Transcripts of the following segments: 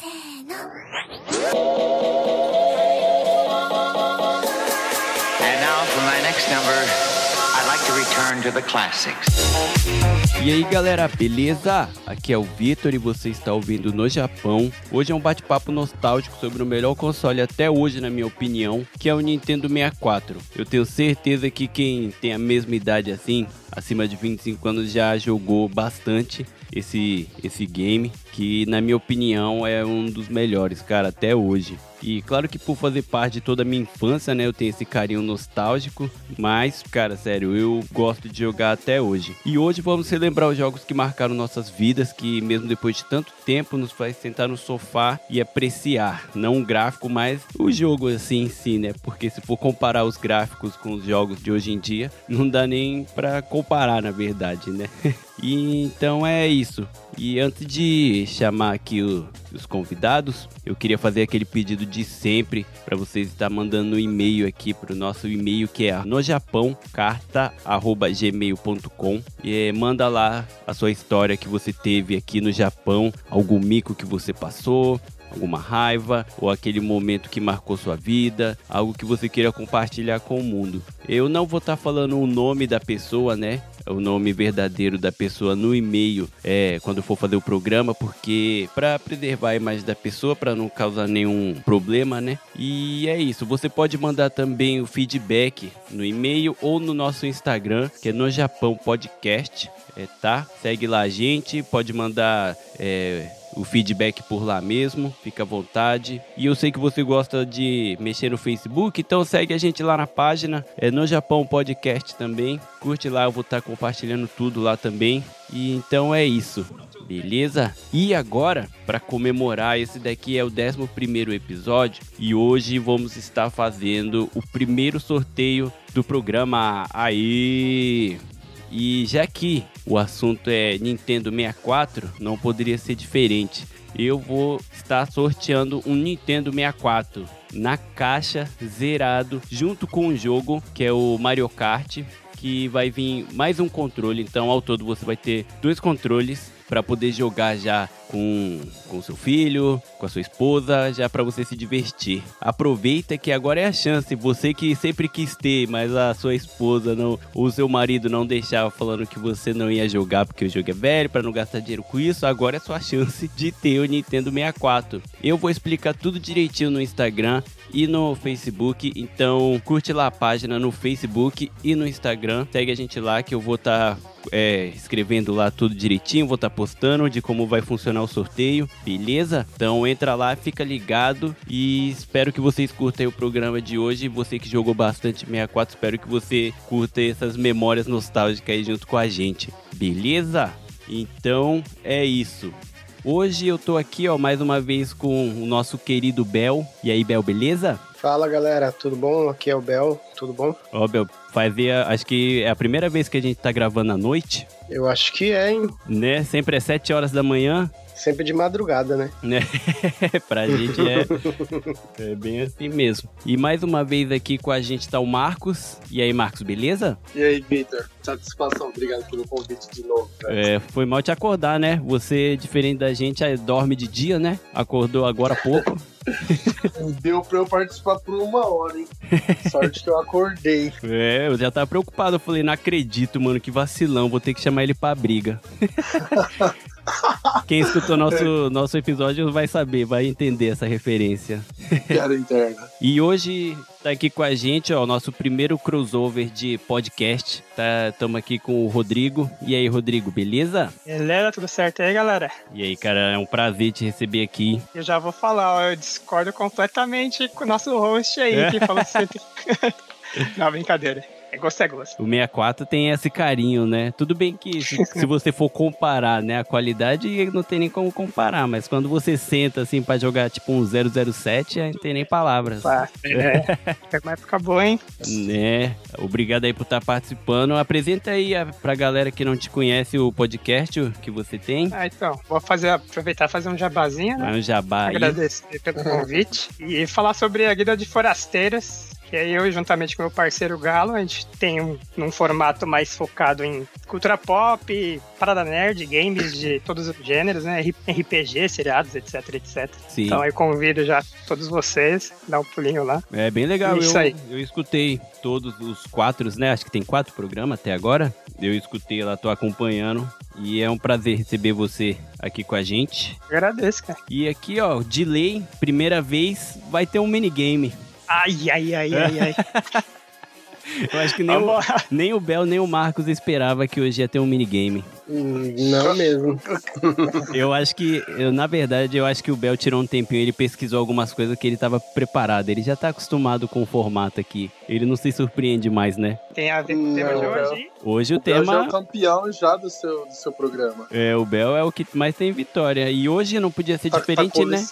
And now for my next number, I'd like to return to the classics. E aí galera, beleza? Aqui é o Vitor e você está ouvindo No Japão. Hoje é um bate-papo nostálgico sobre o melhor console até hoje, na minha opinião, que é o Nintendo 64. Eu tenho certeza que quem tem a mesma idade assim, acima de 25 anos, já jogou bastante esse, esse game, que na minha opinião é um dos melhores, cara, até hoje. E claro que por fazer parte de toda a minha infância, né, eu tenho esse carinho nostálgico, mas, cara, sério, eu gosto de jogar até hoje. E hoje vamos relembrar os jogos que marcaram nossas vidas, que mesmo depois de tanto tempo nos faz sentar no sofá e apreciar, não o gráfico, mas o jogo assim em si, né? Porque se for comparar os gráficos com os jogos de hoje em dia, não dá nem para comparar, na verdade, né? E então é isso. E antes de chamar aqui o, os convidados, eu queria fazer aquele pedido de sempre para vocês estar mandando um e-mail aqui para o nosso e-mail que é nojapãocarta@gmail.com e manda lá a sua história que você teve aqui no Japão, algum mico que você passou, alguma raiva ou aquele momento que marcou sua vida, algo que você queira compartilhar com o mundo. Eu não vou estar tá falando o nome da pessoa, né? O nome verdadeiro da pessoa no e-mail é quando for fazer o programa, porque para preservar a imagem da pessoa, para não causar nenhum problema, né? E é isso. Você pode mandar também o feedback no e-mail ou no nosso Instagram, que é no Japão Podcast, é, tá? Segue lá a gente, pode mandar é, o feedback por lá mesmo, fica à vontade. E eu sei que você gosta de mexer no Facebook, então segue a gente lá na página, é no Japão Podcast também. Curte lá, eu vou estar compartilhando tudo lá também. E então é isso. Beleza? E agora, para comemorar, esse daqui é o 11 episódio e hoje vamos estar fazendo o primeiro sorteio do programa. Aí! E já que o assunto é Nintendo 64, não poderia ser diferente. Eu vou estar sorteando um Nintendo 64 na caixa zerado junto com o jogo que é o Mario Kart, que vai vir mais um controle. Então, ao todo você vai ter dois controles para poder jogar já com com seu filho, com a sua esposa, já para você se divertir. Aproveita que agora é a chance, você que sempre quis ter, mas a sua esposa não, o seu marido não deixava falando que você não ia jogar porque o jogo é velho, para não gastar dinheiro com isso, agora é sua chance de ter o Nintendo 64. Eu vou explicar tudo direitinho no Instagram e no Facebook, então curte lá a página no Facebook e no Instagram, segue a gente lá que eu vou estar tá é, escrevendo lá tudo direitinho, vou estar tá postando de como vai funcionar o sorteio, beleza? Então entra lá, fica ligado e espero que vocês curtam o programa de hoje. Você que jogou bastante 64, espero que você curta essas memórias nostálgicas aí junto com a gente, beleza? Então é isso. Hoje eu tô aqui, ó, mais uma vez com o nosso querido Bel. E aí, Bel, beleza? Fala galera, tudo bom? Aqui é o Bel, tudo bom? Ó, Bel, fazia. Acho que é a primeira vez que a gente tá gravando à noite. Eu acho que é, hein? Né? Sempre é 7 horas da manhã. Sempre de madrugada, né? né? pra gente é, é bem assim mesmo. E mais uma vez aqui com a gente tá o Marcos. E aí, Marcos, beleza? E aí, Victor? Satisfação, obrigado pelo convite de novo. É, foi mal te acordar, né? Você, diferente da gente, dorme de dia, né? Acordou agora há pouco. Deu pra eu participar por uma hora, hein? Sorte que eu acordei. É, eu já tava preocupado. Eu falei, não acredito, mano, que vacilão. Vou ter que chamar ele pra briga. Quem escutou nosso, nosso episódio vai saber, vai entender essa referência. Piada interna. E hoje tá aqui com a gente, ó, o nosso primeiro crossover de podcast. Estamos tá, aqui com o Rodrigo. E aí, Rodrigo, beleza? Beleza, tudo certo aí, galera? E aí, cara, é um prazer te receber aqui. Eu já vou falar, ó, eu discordo completamente com o nosso host aí, que falou sempre. Não, brincadeira. É gosto é gosto. O 64 tem esse carinho, né? Tudo bem que se, se, você for comparar, né, a qualidade não tem nem como comparar, mas quando você senta assim para jogar tipo um 007, não tem nem palavras. É. é uma época boa, hein? Né? Obrigado aí por estar participando. Apresenta aí pra galera que não te conhece o podcast que você tem. Ah, então, vou fazer aproveitar e fazer um jabazinho, né? Um jabá aí. Agradecer pelo convite e falar sobre a Guida de Forasteiras E aí eu, juntamente com meu parceiro Galo, a gente tem um, um formato mais focado em cultura pop, parada nerd, games de todos os gêneros, né? RPG, seriados, etc, etc. Sim. Então eu convido já todos vocês, dá um pulinho lá. É bem legal. Isso eu, aí. eu escutei todos os quatro, né? Acho que tem quatro programas até agora. Eu escutei lá, tô acompanhando. E é um prazer receber você aqui com a gente. Agradeço, cara. E aqui, ó, de lei, primeira vez, vai ter um minigame. 啊呀呀呀呀！Eu acho que nem o, nem o Bel, nem o Marcos esperava que hoje ia ter um minigame. Hum, Não mesmo. Eu acho que, eu, na verdade, eu acho que o Bel tirou um tempinho, ele pesquisou algumas coisas que ele tava preparado. Ele já tá acostumado com o formato aqui. Ele não se surpreende mais, né? Tem a ver com o tema de hoje. Hoje o, O Bel já é tema o campeão já do seu, do seu programa. é o Bel é o que mais tem vitória. E hoje não podia ser Tá- diferente, tá né?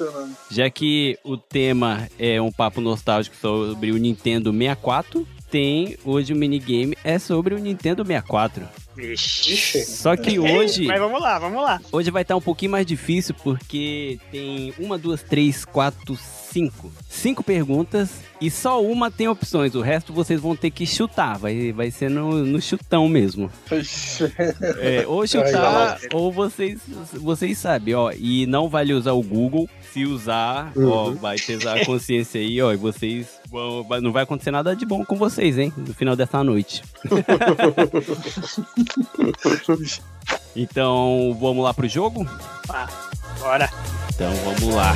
Já que o tema é um papo nostálgico sobre o Nintendo 64, tem hoje o minigame é sobre o Nintendo 64. Vixe. Ixi. Só que hoje, Mas vamos lá, vamos lá. hoje vai estar um pouquinho mais difícil porque tem uma, duas, três, quatro, cinco. Cinco perguntas e só uma tem opções. O resto vocês vão ter que chutar. Vai, vai ser no, no chutão mesmo. É, ou chutar, ou vocês, vocês sabem, ó. E não vale usar o Google. Se usar, ó, vai pesar a consciência aí, ó. E vocês vão. Não vai acontecer nada de bom com vocês, hein? No final dessa noite. então, vamos lá pro jogo? Bora. Então, vamos lá.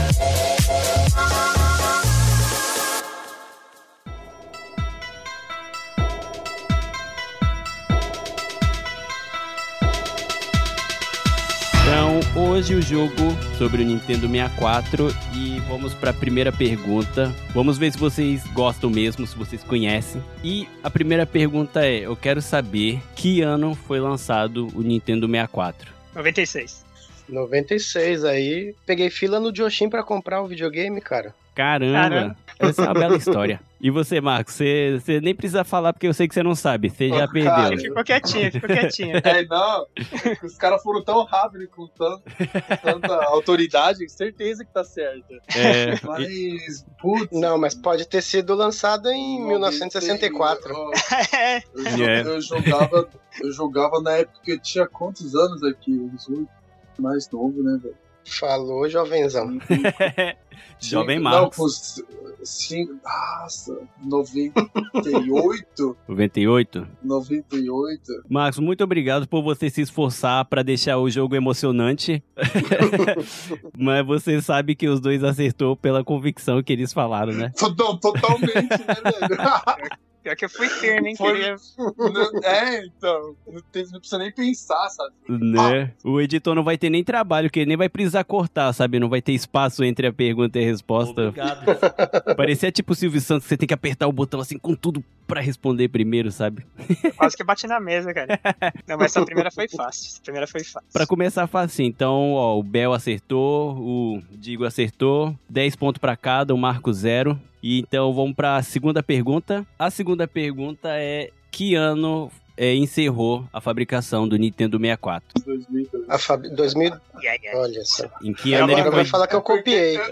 Então, hoje o jogo sobre o Nintendo 64 e vamos para a primeira pergunta. Vamos ver se vocês gostam mesmo, se vocês conhecem. E a primeira pergunta é: eu quero saber que ano foi lançado o Nintendo 64. 96. 96 aí. Peguei fila no Joshin pra comprar o videogame, cara. Caramba, Caramba. essa é uma bela história. E você, Marcos, você, você nem precisa falar porque eu sei que você não sabe, você já perdeu. cara. Ficou quietinho, ficou quietinho. É, não. Os caras foram tão rápidos com, tanto, com tanta autoridade, certeza que tá certo. É, Mas, putz. Não, mas pode ter sido lançado em 1964. Eu, eu, eu jogava, eu jogava na época que eu tinha quantos anos aqui? Uns oito. Mais novo, né, velho? Falou, jovenzão. Jovem Marcos. Não, c- cinco, nossa, 98, 98. 98. Marcos, muito obrigado por você se esforçar pra deixar o jogo emocionante. Mas você sabe que os dois acertou pela convicção que eles falaram, né? Totalmente, né, velho? pior que eu fui firme, hein? Foi- Queria... É, então, não, precisa nem pensar, sabe? Né? O editor não vai ter nem trabalho, que ele nem vai precisar cortar, sabe? Não vai ter espaço entre a pergunta e a resposta. Obrigado. Parecia tipo o Silvio Santos, você tem que apertar o botão assim com tudo pra responder primeiro, sabe? Quase que bati na mesa, cara. Não, mas essa primeira foi fácil. Essa primeira foi fácil. Pra começar fácil, então, ó, o Bel acertou, o Digo acertou, 10 pontos pra cada, o Marco zero. E então vamos pra segunda pergunta. A segunda pergunta é que ano é, encerrou a fabricação do Nintendo 64? 2002. A Fab... 2000. Yeah, yeah. Olha só. Em que É, ano ele Agora foi? vai falar que eu copiei.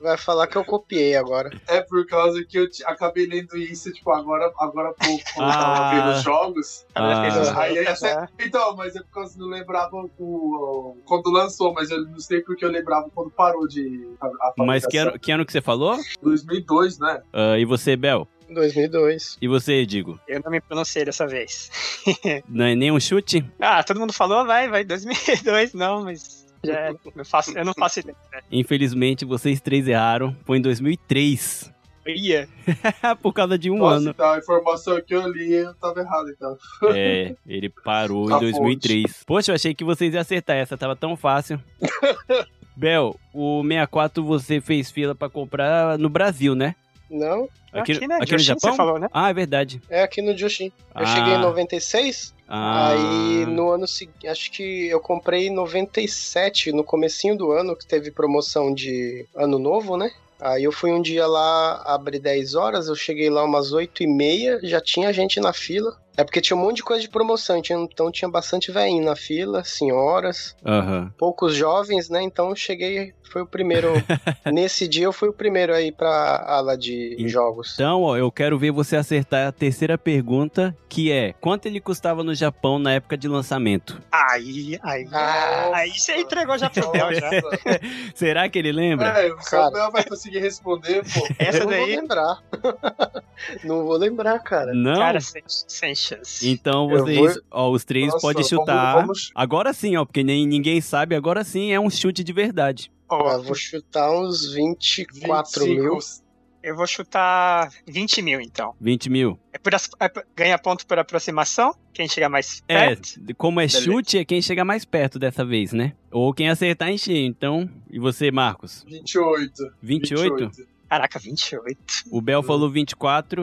Vai falar que eu copiei agora. É por causa que eu te- acabei lendo isso, tipo, agora, agora há pouco, quando eu Ah. tava vendo os jogos. Ah. Aí, Tá. essa- então, mas é por causa que eu não lembrava o, quando lançou, mas eu não sei porque eu lembrava quando parou de. A, a Mas que ano, que ano que você falou? 2002, né? Ah, e você, Bel? 2002. E você, Digo? Eu não me pronunciei dessa vez. Não é nenhum chute? Ah, todo mundo falou, vai, vai, 2002, não, mas já é, eu, faço, eu não faço ideia. Infelizmente, vocês três erraram. Foi em 2003. Ia. Por causa de um Nossa, ano. então a informação que eu li eu tava errado, então. É, ele parou A em 2003. Poxa, eu achei que vocês iam acertar essa, tava tão fácil. Bel, o 64 você fez fila pra comprar no Brasil, né? Não, Aqui, Aqui, né? aqui no Japão? você falou, né? Ah, é verdade. é aqui no Joshin. Eu Ah. cheguei em 96, Ah, aí no ano seguinte, acho que eu comprei em 97, no comecinho do ano, que teve promoção de ano novo, né? Aí eu fui um dia lá, abri 10 horas, eu cheguei lá umas 8 e meia, já tinha gente na fila. É porque tinha um monte de coisa de promoção, tinha- então tinha bastante velhinho na fila, senhoras, Aham. poucos jovens, né? Então eu cheguei, foi o primeiro. nesse dia eu fui o primeiro aí pra ala de jogos. Então, ó, eu quero ver você acertar a terceira pergunta, que é: quanto ele custava no Japão na época de lançamento? Aí, aí. Ah, aí você entregou já pro Bel já. Será que ele lembra? É, o Cara. Samuel vai conseguir responder, pô. Essa eu não vou daí, lembrar. não vou lembrar, cara. Não? cara, sem, sem chance. Então vocês, vou- ó, os três Nossa, podem vamos- chutar. vamos- Agora sim, ó, porque nem ninguém sabe, agora sim é um chute de verdade. Ó, Eu vou chutar uns 24 mil. 25. eu vou chutar 20 mil, então. 20 mil. É por as- é por- ganha ponto por aproximação? Quem chega mais É, perto? como é Beleza. chute, é quem chega mais perto dessa vez, né? Ou quem acertar em cheio. Então, e você, Marcos? 28. 28? Caraca, 28. O Bel falou 24,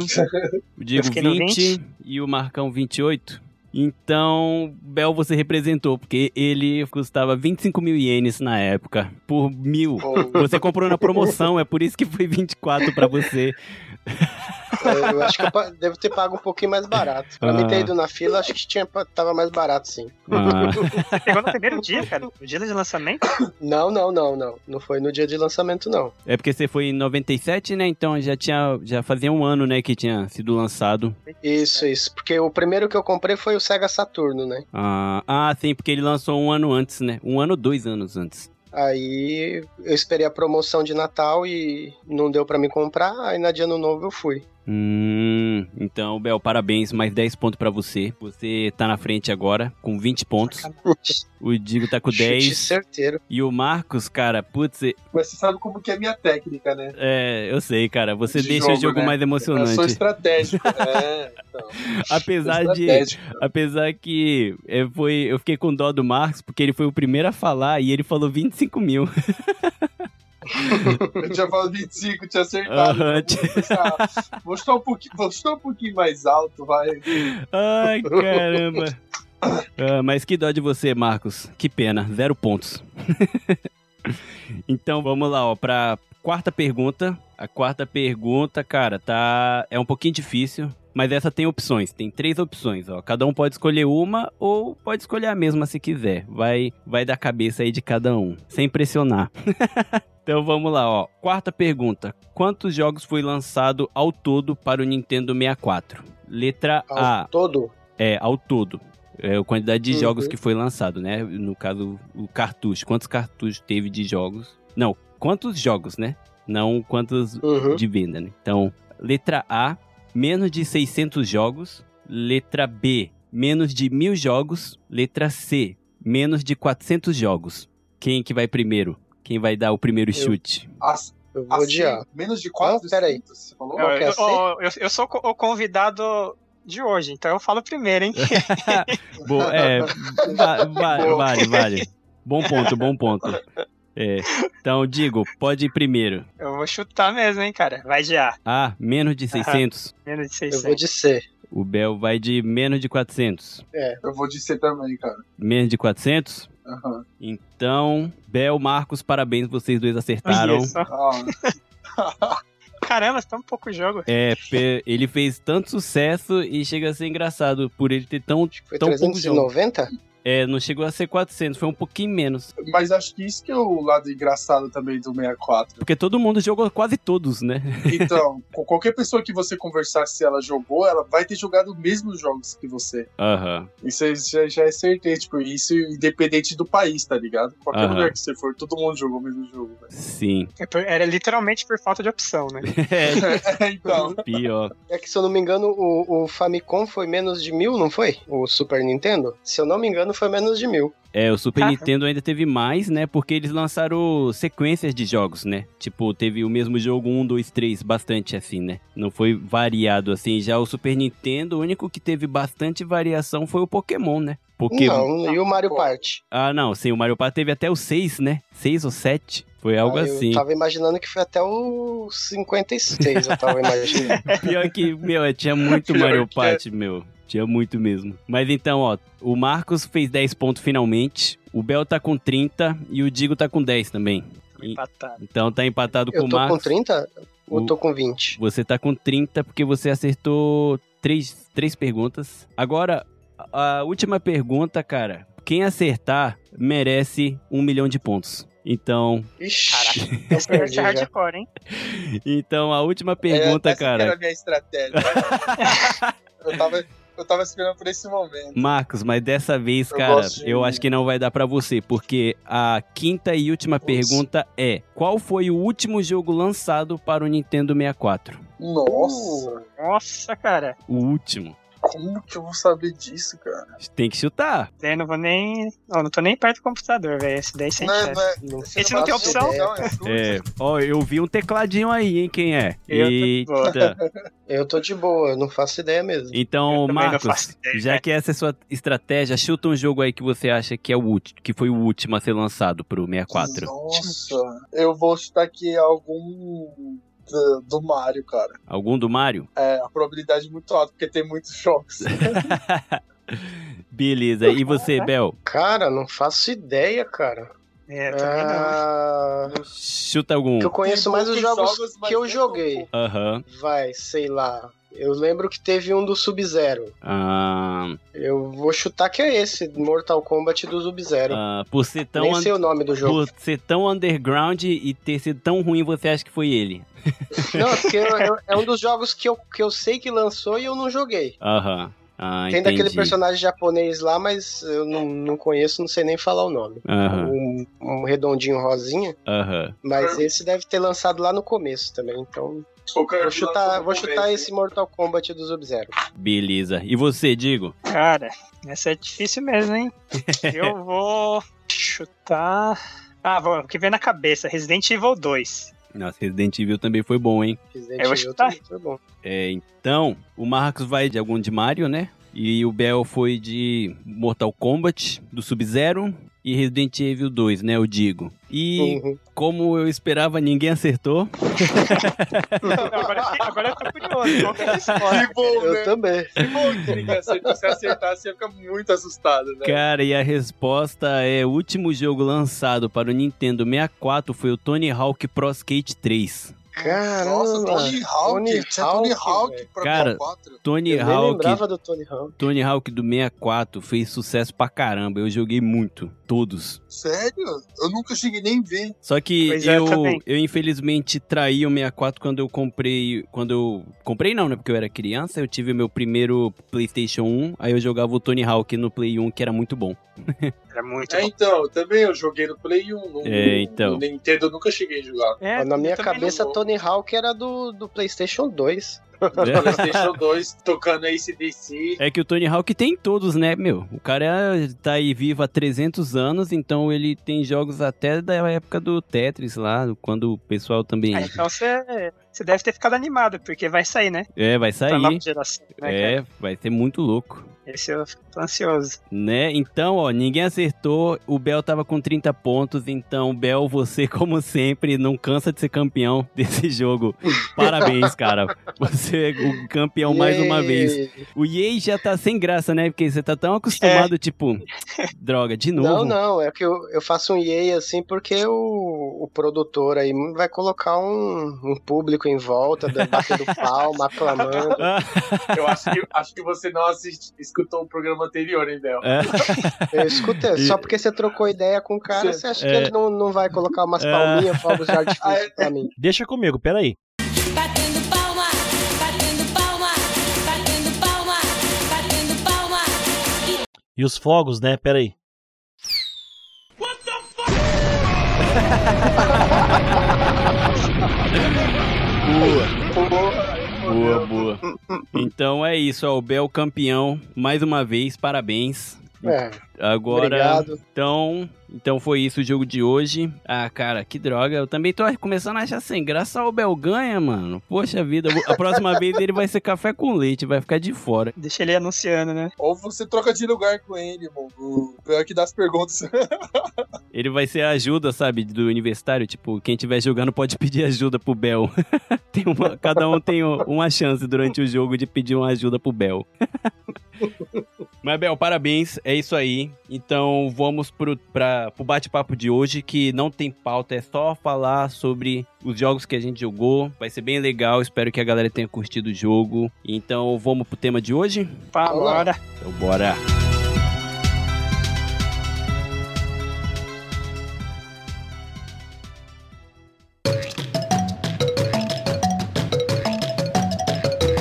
o Diego fiquei no 20 e o Marcão 28. Então, Bel você representou, porque ele custava 25 mil ienes na época, por mil. Ou- Você comprou na promoção, é por isso que foi 24 pra você. Eu acho que eu devo ter pago um pouquinho mais barato. Pra Ah. mim ter ido na fila, acho que tinha, tava mais barato, sim. Ah, pegou no primeiro dia, cara? No dia de lançamento? Não, não, não, não. Não foi no dia de lançamento, não. é porque você foi em 97, né? Então já tinha, já fazia um ano, né, que tinha sido lançado. Isso, isso. Porque o primeiro que eu comprei foi o Sega Saturno, né? Ah, ah, sim, porque ele lançou um ano antes, né? Um ano, dois anos antes. Aí eu esperei a promoção de Natal e não deu pra me comprar, aí na dia ano novo eu fui. Hum, então, Bel, parabéns, mais 10 pontos pra você. Você tá na frente agora, com 20 pontos. O Digo tá com Chute 10. certeiro. E o Marcos, cara, putz, Mas você sabe como que é a minha técnica, né? é, eu sei, cara, você De deixa o jogo, jogo né? mais Eu sou emocionante. estratégico. é, então. Apesar sou de. estratégico. Apesar que é, foi, eu fiquei com dó do Marcos, porque ele foi o primeiro a falar e ele falou 25 mil. Eu tinha falado 25, tinha acertado. Então, vou, vou, um pouquinho, vou um pouquinho mais alto, vai. Ai, caramba. Ah, mas que dó de você, Marcos. Que pena, zero pontos. então vamos lá, ó, pra quarta pergunta. A quarta pergunta, cara, tá. É um pouquinho difícil. Mas essa tem opções, tem três opções, ó. Cada um pode escolher uma ou pode escolher a mesma se quiser. Vai, vai da cabeça aí de cada um, sem pressionar. então vamos lá, ó. Quarta pergunta: quantos jogos foi lançado ao todo para o Nintendo 64? Letra Ao A. todo. É, ao todo. É a quantidade de Uhum. jogos que foi lançado, né? No caso, o cartucho. Quantos cartuchos teve de jogos? Não, quantos jogos, né? Não quantos Uhum. de venda, né? Então, letra A, menos de 600 jogos. Letra B, menos de mil jogos. Letra C, menos de 400 jogos. Quem que vai primeiro? Quem vai dar o primeiro chute? As- Eu vou assim, odiar. menos de 4 Não, peraí. Você falou? Eu, é eu, C? eu, eu sou o convidado de hoje, então eu falo primeiro, hein? É, va- va- Boa. vale, vale. Bom ponto, bom ponto. É, então, digo, pode ir primeiro. Eu vou chutar mesmo, hein, cara. Vai de A. Ah, menos de 600. Menos de Eu 600. vou de C. O Bel vai de menos de 400. Eu vou de C também, cara. Menos de 400? Aham. Então, Bel, Marcos, parabéns, vocês dois acertaram. Isso. Ah, Caramba, tá um pouco o jogo. É, ele fez tanto sucesso e chega a ser engraçado por ele ter tão. Foi Tão pouco 390? É, não chegou a ser 400, foi um pouquinho menos. mas acho que isso que é o lado engraçado também do 64. Porque todo mundo jogou quase todos, né? Então, com qualquer pessoa que você conversar se ela jogou, ela vai ter jogado os mesmos jogos que você. Aham. Isso aí já, já é certeza, tipo, isso independente do país, tá ligado? Qualquer Aham. lugar que você for, todo mundo jogou o mesmo jogo, velho. Sim. É Era literalmente por falta de opção, né? É, É, então. pior. É que, se eu não me engano, o, o Famicom foi menos de mil, não foi? O Super Nintendo? Se eu não me engano, foi menos de mil. É, o Super Ah. Nintendo ainda teve mais, né? Porque eles lançaram sequências de jogos, né? Tipo, teve o mesmo jogo 1, 2, 3, bastante assim, né? Não foi variado assim. Já o Super Nintendo, o único que teve bastante variação foi o Pokémon, né? Porque. Não, e o Mario. Party? Ah, não, sim, o Mario Party teve até o 6, né? 6 ou 7. Foi algo Ah, assim. Eu tava imaginando que foi até o 56, eu tava imaginando. Pior que, meu, tinha muito Pior Mario é. Party, meu. Tinha muito mesmo. Mas então, ó, o Marcos fez 10 pontos finalmente. O Bel tá com 30 e o Digo tá com 10 também. Empatado. Então tá empatado com Eu o tô Marcos. com 30 ou O- tô com 20? Você tá com 30 porque você acertou três, três perguntas. Agora, a última pergunta, cara. Quem acertar merece um milhão de pontos. Então, Ixi, Esse perdi é já. hardcore, hein? então a última pergunta, é, essa que era cara. a minha estratégia. eu, tava, eu tava esperando por esse momento. Marcos, mas dessa vez, Eu cara, de- eu acho que não vai dar pra você, porque a quinta e última Nossa. pergunta é: qual foi o último jogo lançado para o Nintendo 64? Nossa, Nossa, cara. O último. Como que eu vou saber disso, cara? Tem que chutar. Daí não vou nem. Não, não tô nem perto do computador, velho. Esse daí sem Não, chance. não é- Não você Esse não tem faz opção? é. É, ó, eu vi um tecladinho aí, hein? Quem é? Eu tô- Eita. Eu tô de boa, eu não faço ideia mesmo. Então, Eu não Marcos, ideia, já né? que essa é a sua estratégia, chuta um jogo aí que você acha que é o último, que foi o último a ser lançado pro 64. Nossa, eu vou chutar aqui algum do, do Mario, cara. Algum do Mario? É, a probabilidade é muito alta, porque tem muitos jogos. Beleza. E você, Bel? Cara, não faço ideia, cara. É, também não. Ah, Chuta algum. que eu conheço mais os jogos, jogos, que eu joguei. Aham. Vai, sei lá. Eu lembro que teve um do Sub-Zero. Ah, Eu vou chutar que é esse, Mortal Kombat do Sub-Zero. ah, por ser tão, Nem sei o nome do jogo. por ser tão underground e ter sido tão ruim, você acha que foi ele? Não, é porque eu- eu- é um dos jogos que eu, que eu sei que lançou e eu não joguei. Aham. Ah, Tem daquele personagem japonês lá, mas eu não, não conheço, não sei nem falar o nome. Aham, Um, um redondinho rosinha, aham. mas esse deve ter lançado lá no começo também. Então, vou chutar, vou chutar esse Mortal Kombat do Sub-Zero. Beleza. E você, Digo? Cara, essa é difícil mesmo, hein? Eu vou chutar. Ah, vou, o que vem na cabeça, Resident Evil 2. Nossa, Resident Evil também foi bom, hein? Resident Eu vou Evil chutar. também foi bom. É, então, o Marcos vai de algum de Mario, né? E o Bel foi de Mortal Kombat, do Sub-Zero e Resident Evil 2, né? Eu digo. E Uhum. como eu esperava, ninguém acertou. Não, agora, agora eu tô curioso. Qual que é a resposta? Que bom, Eu né? também. Que bom que ninguém acertou. Se acertar, você ia ficar muito assustado, né? Cara, e a resposta é: o último jogo lançado para o Nintendo 64 foi o Tony Hawk Pro Skate 3. Caramba. Nossa, Tony Hawk. Tony Tinha Tony Hawk, Hawk pra Cara, 4. Tony Eu nem Hawk, lembrava do Tony Hawk. Tony Hawk do 64 fez sucesso pra caramba. Eu joguei muito, todos. Sério? Eu nunca cheguei nem a ver. Só que Pois é, eu, também. eu infelizmente traí o 64 quando eu comprei. Quando eu. Comprei não, né? Porque eu era criança. Eu tive o meu primeiro PlayStation 1. Aí eu jogava o Tony Hawk no Play 1, que era muito bom. Era muito É, bom. então, também eu joguei no Play 1. No, É, então. no Nintendo eu nunca cheguei a jogar. É, Na minha cabeça. Tony Hawk era do, do PlayStation 2. PlayStation 2 tocando ACDC. É que o Tony Hawk tem todos, né, meu? O cara tá aí vivo há 300 anos, então ele tem jogos até da época do Tetris lá, quando o pessoal também. Ah, então você, você deve ter ficado animado, porque vai sair, né? É, vai Pra nova sair. geração. né, cara? É, vai ser muito louco. Esse eu tô ansioso. Né? Então, ó, ninguém acertou. O Bel tava com 30 pontos. Então, Bel, você, como sempre, não cansa de ser campeão desse jogo. Parabéns, cara. Você é o campeão mais uma vez. Yay. O Yei já tá sem graça, né? Porque você tá tão acostumado, tipo, droga, de novo. Não, não, é que eu, eu faço um yay assim porque o, o produtor aí vai colocar um, um público em volta, batendo palma, aclamando. Eu acho que, acho que você não assiste, escutou o programa anterior, hein, Bel? é. Eu escuta, só porque você trocou ideia com o cara, você acha que É. ele não, não vai colocar umas É. palminhas, fogos de Ah, artifício é. pra mim? Deixa comigo, peraí. Batendo palma, batendo palma, batendo palma, batendo palma. E os fogos, né? Peraí. Boa, boa. Então é isso, ó, o Bel campeão, mais uma vez, parabéns. É, Agora, obrigado. então, então foi isso o jogo de hoje. Ah, cara, que droga. Eu também tô começando a achar sem graça o Bel ganha, mano. Poxa vida, a próxima vez ele vai ser café com leite, vai ficar de fora. Deixa ele anunciando, né? Ou você troca de lugar com ele, mano. O pior que dá as perguntas. Ele vai ser a ajuda, sabe, do universitário. Tipo, quem estiver jogando pode pedir ajuda pro Bel. Tem uma- cada um tem uma chance durante o jogo de pedir uma ajuda pro Bel. Mas, Bel, parabéns. É isso aí. Então, vamos pro, pra, pro bate-papo de hoje, que não tem pauta, é só falar sobre os jogos que a gente jogou. Vai ser bem legal. Espero que a galera tenha curtido o jogo. Então, vamos pro tema de hoje? Bora. Então, bora.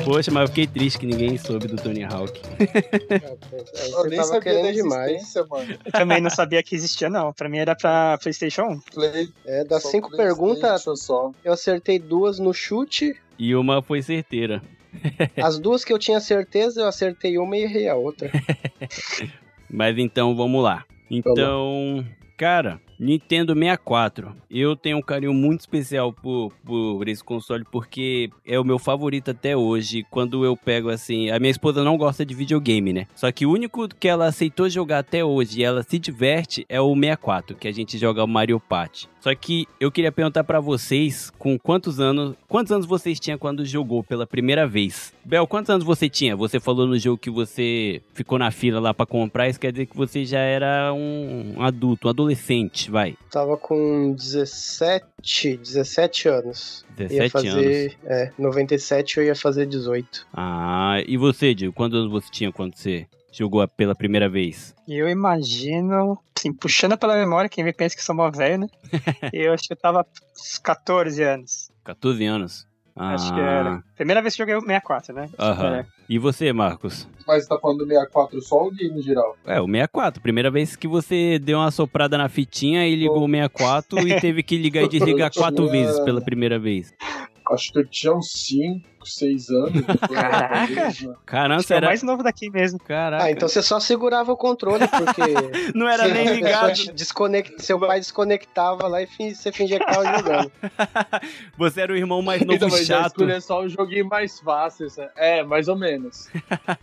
Poxa, mas eu fiquei triste que ninguém soube do Tony Hawk. Eu você nem tava sabia da querendo demais. existência, mano. Eu também não sabia que existia, não. Pra mim era pra PlayStation 1. Play, É, das só cinco perguntas, Só. eu acertei duas no chute. E uma foi certeira. As duas que eu tinha certeza, eu acertei uma e errei a outra. Mas então vamos lá. Então, cara, Nintendo 64. Eu tenho um carinho muito especial por, por esse console porque é o meu favorito até hoje. Quando eu pego assim, a minha esposa não gosta de videogame, né? Só que o único que ela aceitou jogar até hoje e ela se diverte é o 64, que a gente joga o Mario Party. Só que eu queria perguntar pra vocês com quantos anos, quantos anos vocês tinham quando jogou pela primeira vez? Bel, quantos anos você tinha? Você falou no jogo que você ficou na fila lá pra comprar, isso quer dizer que você já era um adulto, um adolescente, vai. Tava com 17, 17 anos. 17 ia fazer, É, 97 eu ia fazer 18. Ah, e você, Diego, quantos anos você tinha quando você jogou pela primeira vez? Eu imagino, assim, puxando pela memória, quem me pensa que sou mó velho, né? eu acho que eu tava uns 14 anos. 14 anos. Ah, Acho que era. Primeira vez que eu joguei o 64, né? Aham. É. E você, Marcos? Mas você tá falando do 64 só ou game em geral? É, o 64. Primeira vez que você deu uma soprada na fitinha e ligou o 64 e teve que ligar e desligar quatro vezes pela primeira vez. Acho que eu tinha uns 5, 6 anos. Caraca. Caramba, Acho você é o era... mais novo daqui mesmo. Caraca. Ah, então você só segurava o controle, porque. Não era nem ligado. desconect- Seu pai desconectava lá e você fingia que tava jogando. Você era o irmão mais novo Então, mas já chato. escolher só o joguinho mais fácil. sabe? É, mais ou menos.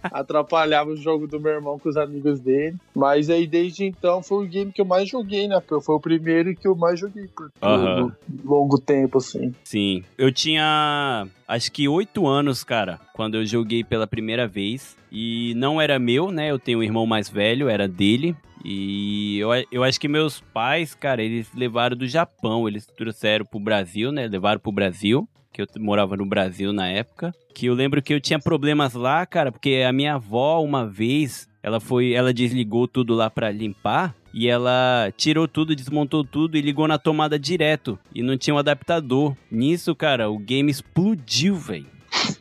Atrapalhava o jogo do meu irmão com os amigos dele. Mas aí, desde então, foi o game que eu mais joguei, né? Porque Foi o primeiro que eu mais joguei por por longo tempo, assim. Sim. Eu tinha acho que oito anos, cara, quando eu joguei pela primeira vez. E não era meu, né? Eu tenho um irmão mais velho, era dele. E eu, eu acho que meus pais, cara, eles levaram do Japão. Eles trouxeram pro Brasil, né? Levaram pro Brasil. Que eu morava no Brasil na época. Que eu lembro que eu tinha problemas lá, cara, porque a minha avó, uma vez, ela foi. Ela desligou tudo lá pra limpar. E ela tirou tudo, desmontou tudo e ligou na tomada direto. E não tinha um adaptador. Nisso, cara, o game explodiu, velho.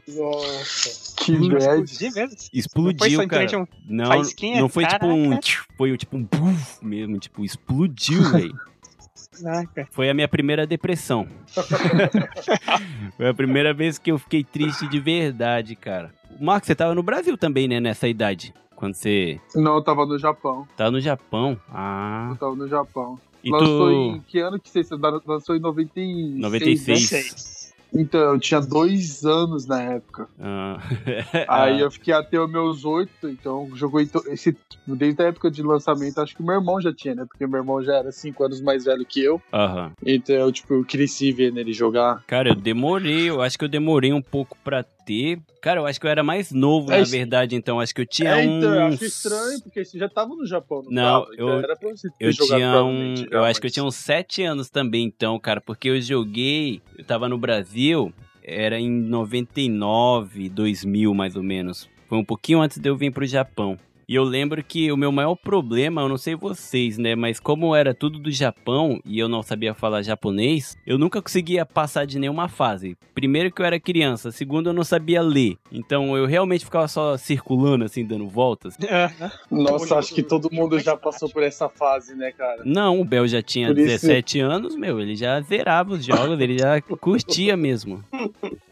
Nossa. Que bad. Explodiu mesmo. Explodiu, Não cara. um Não, não foi tipo um. Foi tipo um buf mesmo, tipo, explodiu, velho. Caraca. Foi a minha primeira depressão. foi a primeira vez que eu fiquei triste de verdade, cara. Marcos, você tava no Brasil também, né, nessa idade? Quando você Não, eu tava no Japão. tava no Japão. Ah. Eu tava no Japão. E Lançou tu. em que ano que você lançou em 96? 96. né? Seis. Então, eu tinha dois anos na época. Ah. Aí eu fiquei até os meus oito, então jogou esse, desde a época de lançamento, acho que meu irmão já tinha, né? Porque meu irmão já era cinco anos mais velho que eu. Aham. Então, eu, tipo, eu cresci vendo ele jogar. Cara, eu demorei, eu acho que eu demorei um pouco pra ter. Cara, eu acho que eu era mais novo, É na verdade, então acho que eu tinha é, uns... então, eu acho estranho, porque você já tava no Japão, não, Não, tava? Então eu- era pra você ter Eu tinha um. já, Eu acho que eu mas- tinha uns sete anos também, então, cara, porque eu joguei. Eu tava no Brasil, era em 99, 2000 mais ou menos. Foi um pouquinho antes de eu vir pro Japão. E eu lembro que o meu maior problema, eu não sei vocês, né? Mas como era tudo do Japão e eu não sabia falar japonês, eu nunca conseguia passar de nenhuma fase. Primeiro que eu era criança, segundo eu não sabia ler. Então eu realmente ficava só circulando, assim, dando voltas. Aham. Nossa, acho que todo mundo já passou por essa fase, né, cara? Não, o Bel já tinha isso- 17 anos, meu, ele já zerava os jogos, ele já curtia mesmo.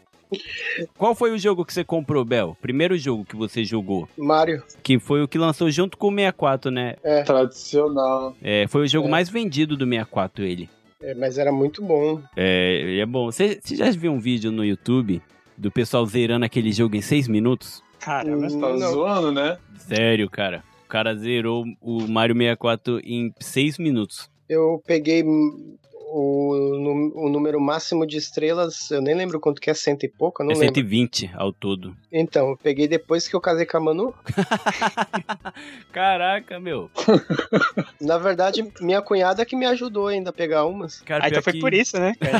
Qual foi o jogo que você comprou, Bel? Primeiro jogo que você jogou? Mario. Que foi o que lançou junto com o 64, né? Tradicional. É, foi o jogo É. mais vendido do 64, ele. É, mas era muito bom. É, ele é bom. Você já viu um vídeo no YouTube do pessoal zerando aquele jogo em 6 minutos? Caramba. Hum. Tá Não. zoando, né? Sério, cara. O cara zerou o Mario 64 em 6 minutos. Eu peguei o, o número máximo de estrelas, eu nem lembro quanto que é, cento e pouco, eu não é lembro. 120 ao todo. Então, eu peguei depois que eu casei com a Manu. Caraca, meu. Na verdade, minha cunhada que me ajudou ainda a pegar umas. Cara, Ah, então foi que- por isso, né? cara?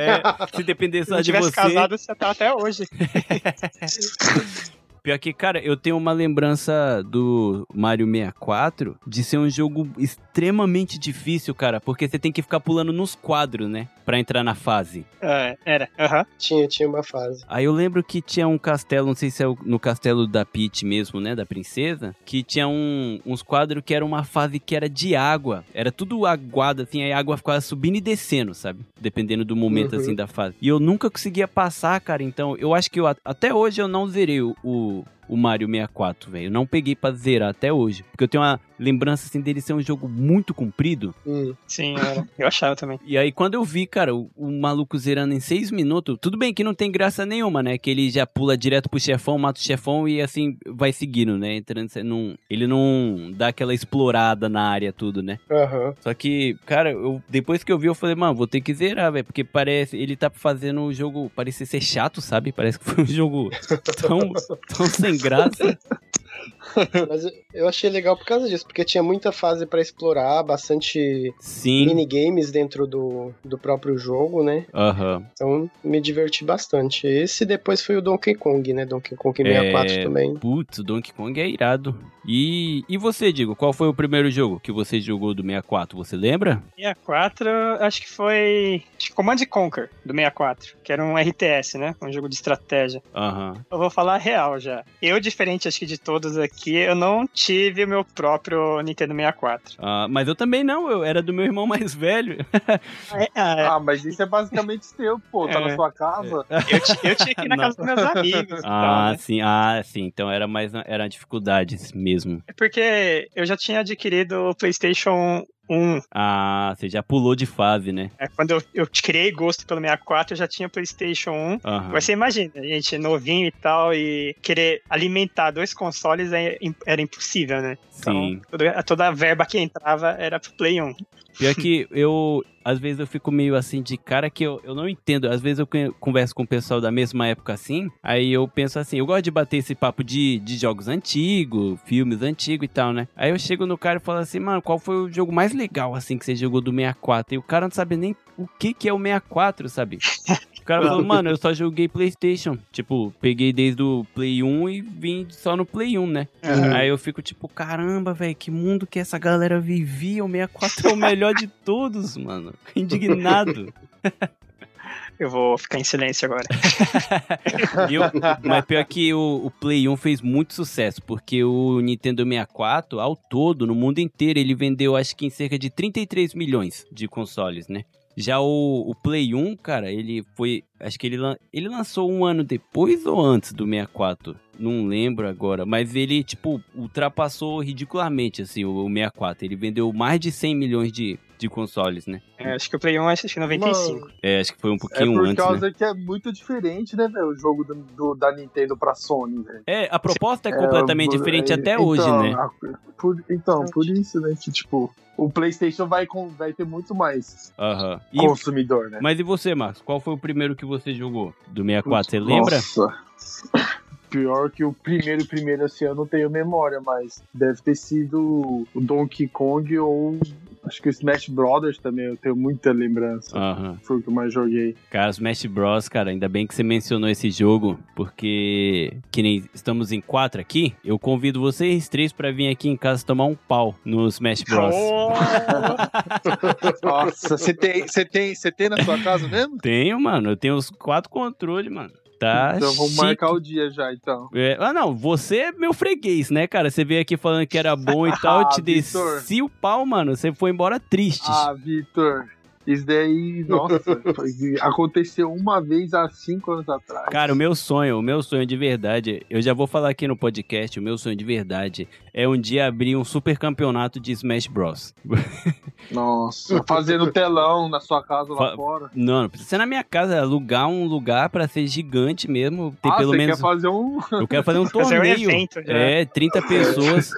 É, se depender Se só de tivesse você. casado, você tá até hoje. Pior que, cara, eu tenho uma lembrança do Mario 64 de ser um jogo extremamente difícil, cara, porque você tem que ficar pulando nos quadros, né? Pra entrar na fase. É, era. Aham. Tinha, tinha uma fase. Aí eu lembro que tinha um castelo, não sei se é no castelo da Peach mesmo, né? Da princesa. Que tinha um- uns quadros que era uma fase que era de água. Era tudo aguado, assim, aí a água ficava subindo e descendo, sabe? Dependendo do momento, Uhum. assim, da fase. E eu nunca conseguia passar, cara. Então, eu acho que eu, até hoje eu não zerei o, o, o Mario 64, velho. Eu não peguei pra zerar até hoje. Porque eu tenho uma lembrança, assim, dele ser um jogo muito comprido. Hum. Sim, era. Eu achava também. E aí, quando eu vi, cara, o, o maluco zerando em seis minutos, tudo bem que não tem graça nenhuma, né? Que ele já pula direto pro chefão, mata o chefão e assim vai seguindo, né? Entrando, não, ele não dá aquela explorada na área, tudo, né? Aham. Só que, cara, eu, depois que eu vi, eu falei, mano, vou ter que zerar, velho. Porque parece, ele tá fazendo o jogo parecer ser chato, sabe? Parece que foi um jogo tão, tão sem graça. Mas eu- achei legal por causa disso, porque tinha muita fase pra explorar, bastante Sim. minigames dentro do, do próprio jogo, né? Aham. Então me diverti bastante. Esse depois foi o Donkey Kong, né? Donkey Kong 64 É. também. Putz, o Donkey Kong é irado. E, e você, Digo, qual foi o primeiro jogo que você jogou do 64? Você lembra? 64, acho que foi. Acho que Command and Conquer, do 64, que era um RTS, né? Um jogo de estratégia. Aham. Eu vou falar a real já. Eu, diferente acho que de todos aqui, eu não tive o meu próprio Nintendo 64. Ah, mas eu também não, eu era do meu irmão mais velho. É, ah, Ah, mas isso é basicamente seu, pô. Tá É. na sua casa. eu, ti- eu tinha que ir na casa dos meus amigos. Ah, né? sim, ah, sim. Então era mais era dificuldades mesmo. É porque eu já tinha adquirido o PlayStation 1. Ah, você já pulou de fase, né? É, quando eu, eu criei gosto pelo 64, eu já tinha PlayStation 1. Aham. Mas você imagina, gente novinho e tal, e querer alimentar dois consoles é- era impossível, né? Então, Sim. toda, toda a verba que entrava era pro Play 1. Pior que eu, às vezes eu fico meio assim de cara que eu, eu não entendo. Às vezes eu con- converso com o pessoal da mesma época assim, aí eu penso assim, eu gosto de bater esse papo de, de jogos antigos, filmes antigos e tal, né? Aí eu chego no cara e falo assim, mano, qual foi o jogo mais legal assim que você jogou do 64? E o cara não sabe nem o que que é o 64, sabe? O cara falou, mano, eu só joguei Playstation. Tipo, peguei desde o Play 1 e vim só no Play 1, né? Aí eu fico tipo, caramba, velho, que mundo que essa galera vivia. O 64 é o melhor de todos, mano. Indignado. Eu vou ficar em silêncio agora. Eu- mas pior que o, o Play 1 fez muito sucesso, porque o Nintendo 64, ao todo, no mundo inteiro, ele vendeu acho que em cerca de 33 milhões de consoles, né? Já o, o Play 1, cara, ele foi. Acho que ele, ele lançou um ano depois ou antes do 64? Não lembro agora. Mas ele, tipo, ultrapassou ridiculamente, assim, o, o 64. Ele vendeu mais de 100 milhões de, de consoles, né? É, acho que o Play 1 acho que 95. É, acho que foi um É pouquinho por antes, né? causa que é muito diferente, né, velho? O jogo do, do- da Nintendo pra Sony, velho. É, a proposta é completamente por- diferente é, até então, hoje, né? a- por- então, por isso, né, que, tipo, o PlayStation vai, com, vai ter muito mais Aham. E- consumidor, né? Mas e você, Marcos? Qual foi o primeiro que você jogou do 64? Você lembra? Nossa. Pior que o primeiro, primeiro, assim, eu não tenho memória, mas deve ter sido o Donkey Kong ou acho que o Smash Brothers também, eu tenho muita lembrança. Aham. Foi o que eu mais joguei. Cara, Smash Bros, cara, ainda bem que você mencionou esse jogo, porque que nem estamos em quatro aqui, eu convido vocês três pra vir aqui em casa tomar um pau no Smash Bros. Nossa, você tem, você tem, você tem na sua casa mesmo? Tenho, mano, eu tenho os quatro controles, mano. Tá então vamos chique. marcar o dia já, então. É, ah, não, você é meu freguês, né, cara? Você veio aqui falando que era bom e tal, eu te Ah, desci o pau, mano. Você foi embora triste. Ah, Vitor, isso daí, nossa, aconteceu uma vez há cinco anos atrás. Cara, o meu sonho, o meu sonho de verdade, eu já vou falar aqui no podcast, o meu sonho de verdade é um dia abrir um super campeonato de Smash Bros. Nossa, fazendo telão na sua casa lá Fa- fora. Não, não precisa ser na minha casa, é alugar um lugar pra ser gigante mesmo, ter ah, pelo você menos quer fazer um... Eu quero fazer um Fazer um torneio. evento já. É, 30 pessoas.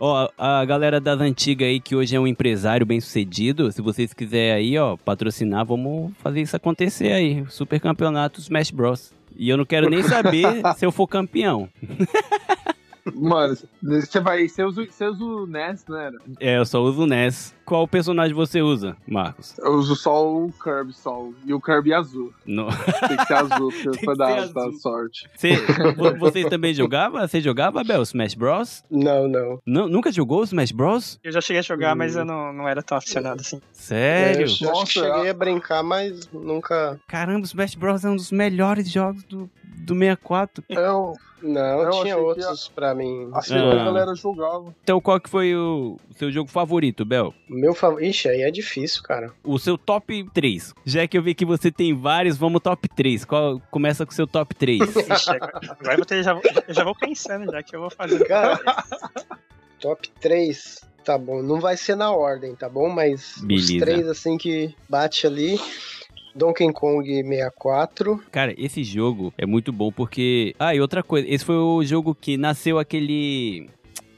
Ó, a galera das antigas aí que hoje é um empresário bem sucedido, se vocês quiserem aí, ó, patrocinar, vamos fazer isso acontecer aí. Super campeonato Smash Bros. E eu não quero nem saber se eu for campeão. Mano, você vai. Você usa, você usa o NES, não era? É, eu só uso o NES. Qual personagem você usa, Marcos? Eu uso só o Kirby, só. o- E o Kirby azul. No... Tem que ser azul, pra dar, dar sorte. Você, vo- vocês também jogavam? Você jogava, Bel, Smash Bros? Não, não. Não, nunca jogou Smash Bros? Eu já cheguei a jogar, mas Hum. eu não, não era tão aficionado assim. Sério? Eu acho Nossa, que cheguei a brincar, mas nunca. Caramba, Smash Bros é um dos melhores jogos do, do 64. Eu Não, Eu tinha outros pra mim. achei Ah. que a galera jogava. Então qual que foi o seu jogo favorito, Bel? Meu favorito. Ixi, aí é difícil, cara. O seu top 3. Já que eu vi que você tem vários, vamos top 3. Qual começa com o seu top 3? Ixi, agora, eu, já, vou- eu já vou pensando já que eu vou fazer. Cara, top 3. Tá bom, não vai ser na ordem, tá bom? Mas Beleza. os três assim que bate ali. Donkey Kong 64. Cara, esse jogo é muito bom porque. Ah, e outra coisa, esse foi o jogo que nasceu aquele.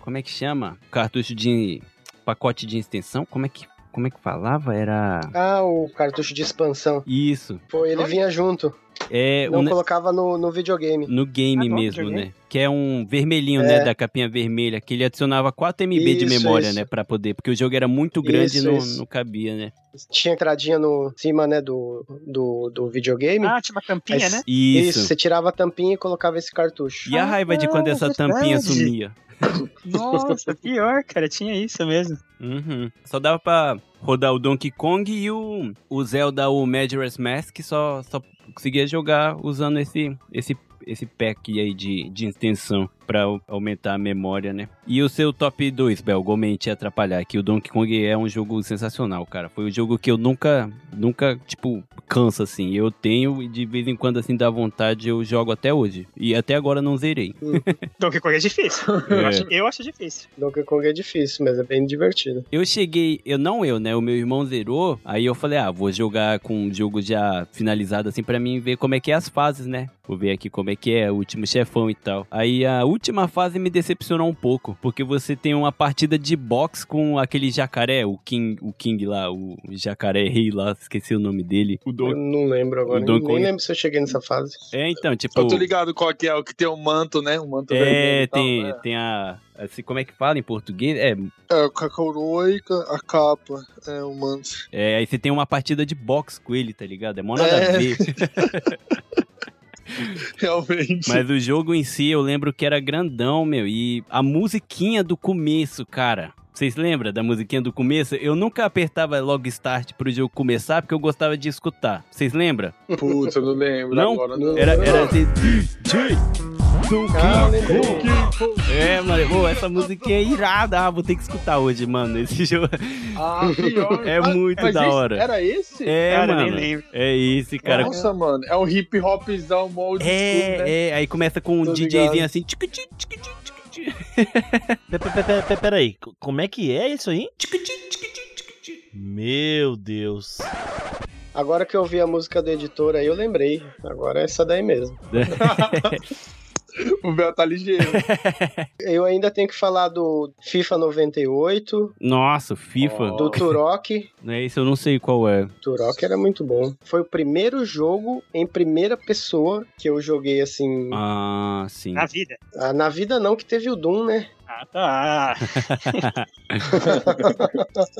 Como é que chama? Cartucho de. Pacote de extensão? Como é que. Como é que falava? Era. Ah, o cartucho de expansão. Isso. Foi, ele vinha junto. É Não o colocava no, no videogame. no game Ah, no mesmo, videogame? né? Que é um vermelhinho, É. né? Da capinha vermelha. Que ele adicionava 4 MB de Isso, memória, isso. né? Pra poder. Porque o jogo era muito grande e Isso, não, isso. não cabia, né? Tinha entradinha no cima, né, do, do, do videogame. Ah, tinha uma tampinha, Mas- né? Isso. Você tirava a tampinha e colocava esse cartucho. E a raiva de quando Ah, essa tampinha verdade. sumia. Nossa, pior, cara, tinha isso mesmo. Uhum. Só dava pra rodar o Donkey Kong e o, o Zelda, o Majora's Mask, só, só conseguia jogar usando esse, esse, esse pack aí de, de extensão pra au- aumentar a memória, né? E o seu top 2, Bel, igualmente te atrapalhar, que o Donkey Kong é um jogo sensacional, cara. Foi um jogo que eu nunca, nunca, tipo, cansa, assim. Eu tenho e de vez em quando, assim, dá vontade, eu jogo até hoje. E até agora não zerei. Donkey Kong é difícil. Eu, acho, eu acho difícil. Donkey Kong é difícil, mas é bem divertido. Eu cheguei, eu não eu, né? O meu irmão zerou, aí eu falei, ah, vou jogar com o jogo já finalizado assim pra mim ver como é que é as fases, né? Vou ver aqui como é que é o último chefão e tal. Aí a última fase me decepcionou um pouco, porque você tem uma partida de boxe com aquele jacaré, o King, o King lá, o jacaré rei lá, esqueci o nome dele. O Eu Don... não lembro agora. Nem Kong- lembro se eu cheguei nessa fase. É, então, tipo, Eu tô ligado qual que é, o que tem o manto, né? O manto vermelho é, e tal, tem, né? tem a assim, como é que fala em português? É, É, a coroa e a capa. É, o manto. é, aí você tem uma partida de boxe com ele, tá ligado? É mó nada a É. ver. Realmente. Mas o jogo em si, eu lembro que era grandão, meu. E a musiquinha do começo, cara. Vocês lembram da musiquinha do começo? Eu nunca apertava logo start pro jogo começar, porque eu gostava de escutar. Vocês lembram? Putz, eu não lembro Não? agora. Não. Era, era assim... Donkey. É, mano. Pô, essa musiquinha é irada. Ah, vou ter que escutar hoje, mano. Esse jogo Ah, pior. é Ah, muito mas da esse- hora. Era esse? É, Cara, mano. nem lembro. É esse, cara. Nossa, mano. É um hip hopzão molde É, né? é. Aí começa com um Tô DJzinho ligado. assim... tchic, tchic, tchic, tchic, tchic, tchic. Pe- pe- pe- pe- pe- Peraí, co- como é que é isso aí? Meu Deus. Agora que eu vi a música do editor aí, eu lembrei. Agora é essa daí mesmo. O Bel tá ligeiro. Eu ainda tenho que falar do FIFA 98, Nossa, FIFA. Do Turok. Não é isso, eu não sei qual é. Turok era muito bom. Foi o primeiro jogo em primeira pessoa que eu joguei assim. Ah, sim. Na vida. Ah, na vida não, que teve o Doom, né? Ah, tá.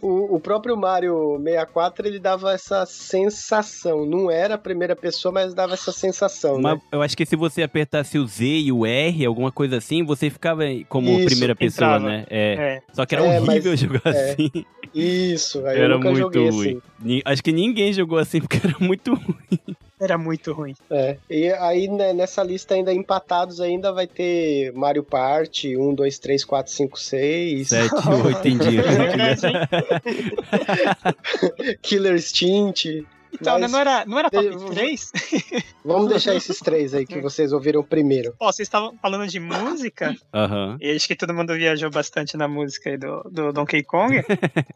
O, o próprio Mario 64 ele dava essa sensação. Não era a primeira pessoa, mas dava essa sensação, Mas né? eu acho que se você apertasse o Z e o R, alguma coisa assim, você ficava como Isso, primeira pessoa, entrava. né? É. É. Só que era É, horrível mas- jogar é. assim. Isso, aí eu Era nunca muito joguei ruim. assim. Acho que ninguém jogou assim porque era muito ruim. Era muito ruim. É. E aí né, nessa lista ainda empatados ainda vai ter Mario Party 1, 2, 3, 4, 5, 6, 7, 8 em dia. Verdade, hein? Killer Instinct. Então, né, Mas não era, não era top eu vou- 3? Vamos deixar esses três aí que vocês ouviram primeiro. Ó, vocês estavam falando de música, Aham. e acho que todo mundo viajou bastante na música aí do, do Donkey Kong.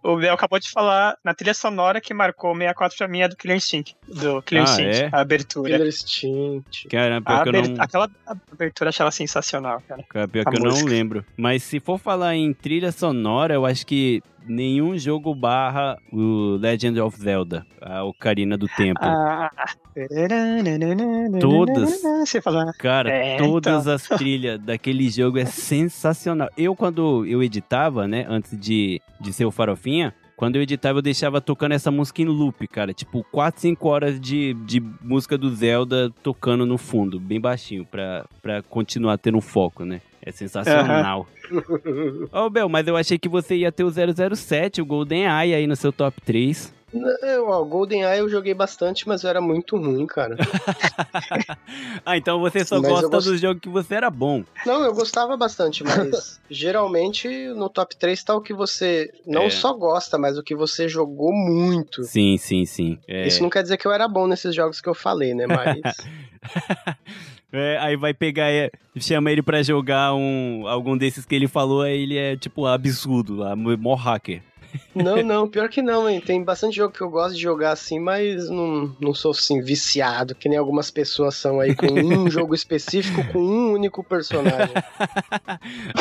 o Bel acabou de falar na trilha sonora que marcou o 64 pra mim é do Killer Instinct. Do Killer Ah, Instinct, é? a abertura. Killer Instinct. Cara, A pior que eu não. Aquela abertura eu achava sensacional, cara. Cara, pior a que eu não música. lembro. Mas se for falar em trilha sonora, eu acho que nenhum jogo barra o Legend of Zelda, a Ocarina do Tempo. Ah, Todas. Você. Cara, É, todas as trilhas daquele jogo é sensacional. Eu, quando eu editava, né, antes de, de ser o Farofinha, quando eu editava, eu deixava tocando essa música em loop, cara. Tipo, 4, 5 horas de, de música do Zelda tocando no fundo, bem baixinho, pra, pra continuar tendo um foco, né? É sensacional. Ô, Bel, mas eu achei que você ia ter o 007, o Golden Eye aí no seu top 3. Eu, ó, GoldenEye eu joguei bastante, mas eu era muito ruim, cara. ah, então você só Mas gosta gosto- do jogo que você era bom. Não, eu gostava bastante, mas geralmente no top 3 tá o que você não É. só gosta, mas o que você jogou muito. Sim, sim, sim. É. Isso não quer dizer que eu era bom nesses jogos que eu falei, né? Mas. É, aí vai pegar, é, chama ele pra jogar um, algum desses que ele falou, aí ele é tipo absurdo lá, mó hacker. não, não, pior que não, hein? Tem bastante jogo que eu gosto de jogar assim, mas não, não sou assim viciado, que nem algumas pessoas são aí com um jogo específico com um único personagem.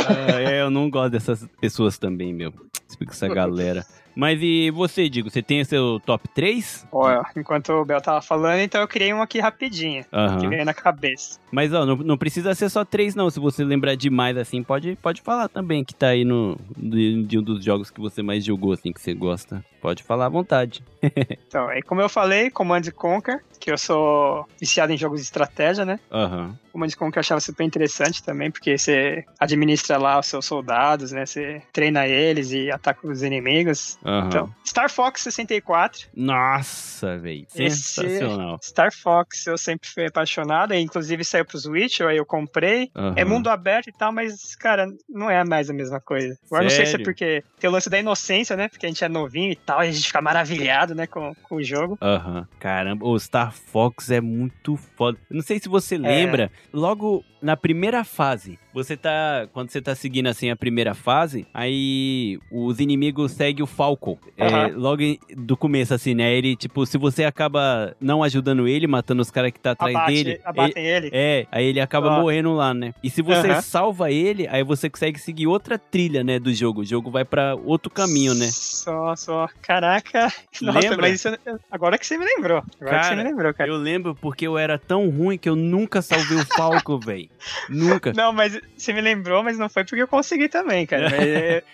Ah, é, eu não gosto dessas pessoas também, meu. Explica essa galera. Mas e você, Digo, você tem seu top 3? Ó, enquanto o Bel tava falando, então eu criei um aqui rapidinho. Que Aham. veio na cabeça. Mas ó, não, não precisa ser só três, não. Se você lembrar demais assim, pode, pode falar também que tá aí no de, de um dos jogos que você mais jogou, assim, que você gosta. Pode falar à vontade. Então, aí como eu falei, Command and Conquer, que eu sou viciado em jogos de estratégia, né? Aham. Command and Conquer eu achava super interessante também, porque você administra lá os seus soldados, né? Você treina eles e ataca os inimigos. Aham. Então, Star Fox 64. Nossa, velho. Esse- Sensacional. Star Fox eu sempre fui apaixonado, e inclusive saiu pro Switch, aí eu comprei. Aham. É mundo aberto e tal, mas, cara, não é mais a mesma coisa. Agora não sei se é porque tem o lance da inocência, né? Porque a gente é novinho e tal, e a gente fica maravilhado, né, com, com o jogo. Aham. Caramba, o Star Fox é muito foda. Não sei se você lembra, logo na primeira fase, você tá. Quando você tá seguindo assim a primeira fase, aí os inimigos seguem o Falcon. É, Aham. logo do começo, assim, né? Ele, tipo, se você acaba não ajudando ele, matando os caras que tá atrás Abate, dele. ele- abatem ele. é, aí ele acaba Ah. morrendo lá, né? E se você Aham. salva ele, aí você consegue seguir outra trilha, né, do jogo. O jogo vai pra outro caminho, né? Só, só. Caraca. Nossa, Lembra? mas isso. Agora que você me lembrou. Agora que você Cara, me lembrou, cara. Eu lembro porque eu era tão ruim que eu nunca salvei o Falco, velho. Nunca. Não, mas você me lembrou, mas não foi porque eu consegui também, cara.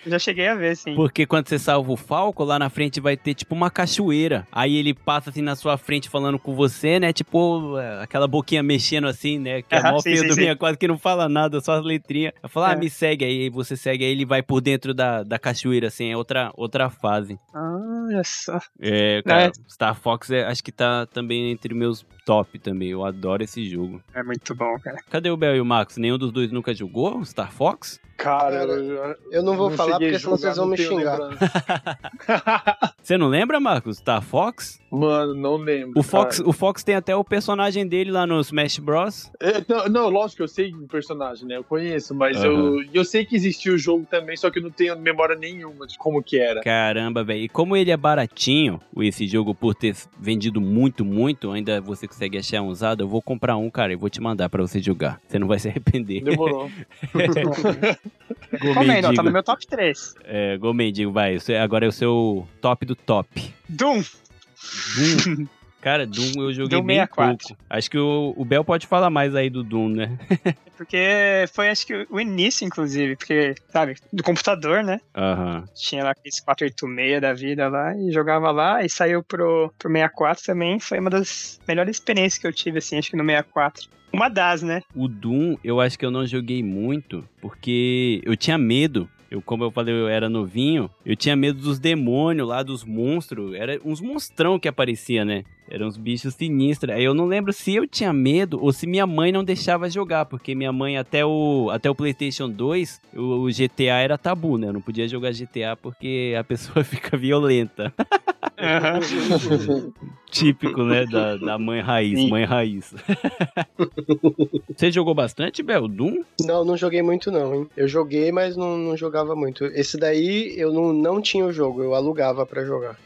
Eu já cheguei a ver, sim. Porque quando você salva o Falco, lá na frente vai ter tipo uma cachoeira. Aí ele passa assim na sua frente falando com você, né? Tipo é, aquela boquinha mexendo assim, né? Que é Aham, mó feio do minha, quase que não fala nada, só as letrinhas. Eu falo, ah, É. me segue. Aí você segue, aí ele vai por dentro da, da cachoeira, assim, é outra, outra fase. Ah, Olha só. É, cara, É. Star Fox é, acho que tá também entre meus top também. Eu adoro esse jogo. É muito bom, cara. Cadê o Bel e o Marcos? Nenhum dos dois nunca jogou Star Fox? Cara, eu, Eu não vou falar cheguei porque senão vocês vão não me xingar. Você não lembra, Marcos? Star Fox? Mano, não lembro. O Fox, cara. o Fox tem até o personagem dele lá no Smash Bros. É, não, não, lógico que eu sei o personagem, né? Eu conheço, mas Aham. eu, eu sei que existia o jogo também, só que eu não tenho memória nenhuma de como que era. Caramba, velho. E como ele é baratinho, esse jogo, por ter vendido muito, muito, ainda você consegue achar um usado, eu vou comprar um, cara, e vou te mandar pra você jogar. Você não vai se arrepender. Demorou. Comendo, ó, tá Gomendigo. no meu top 3. É, Gomendigo, vai. Agora é o seu top do top. Doom. Doom. Cara, Doom eu joguei Doom bem 64. pouco. Acho que o, o Bel pode falar mais aí do Doom, né? Porque foi, acho que, o início, inclusive. Porque, sabe, do computador, né? Aham. Tinha lá aqueles 486 da vida lá e jogava lá. E saiu pro, pro 64 também. Foi uma das melhores experiências que eu tive, assim, acho que no 64. Uma das, né? O Doom, eu acho que eu não joguei muito, porque eu tinha medo. Eu, como eu falei, eu era novinho, eu tinha medo dos demônios lá, dos monstros. Era uns monstrão que aparecia, né? Eram uns bichos sinistros. Aí eu não lembro se eu tinha medo ou se minha mãe não deixava jogar, porque minha mãe, até o, até o PlayStation 2, o, o GTA era tabu, né? Eu não podia jogar GTA porque a pessoa fica violenta. Típico, né? Da, da mãe raiz, Sim. mãe raiz. Você jogou bastante, Bel? Doom? Não, não joguei muito não, hein? Eu joguei, mas não, não jogava muito. Esse daí eu não, não tinha o jogo, eu alugava pra jogar.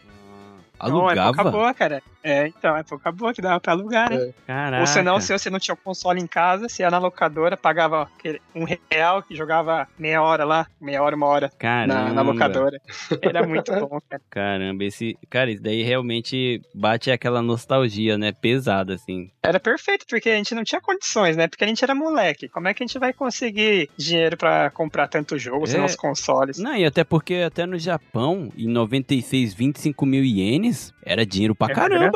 Não, é Alugava? pouca boa, cara. É, então, época boa que dava pra alugar, né? É. Caraca. Ou senão, se você não tinha o console em casa, você ia na locadora, pagava um real que jogava meia hora lá, meia hora, uma hora Caramba. na, na locadora. Era muito bom, cara. Caramba, esse. Cara, isso daí realmente bate aquela nostalgia, né? Pesada, assim. Era perfeito, porque a gente não tinha condições, né? Porque a gente era moleque. Como é que a gente vai conseguir dinheiro pra comprar tanto jogo, sem É. os consoles? Não, e até porque até no Japão, em 96, 25 mil ienes, era dinheiro pra caramba.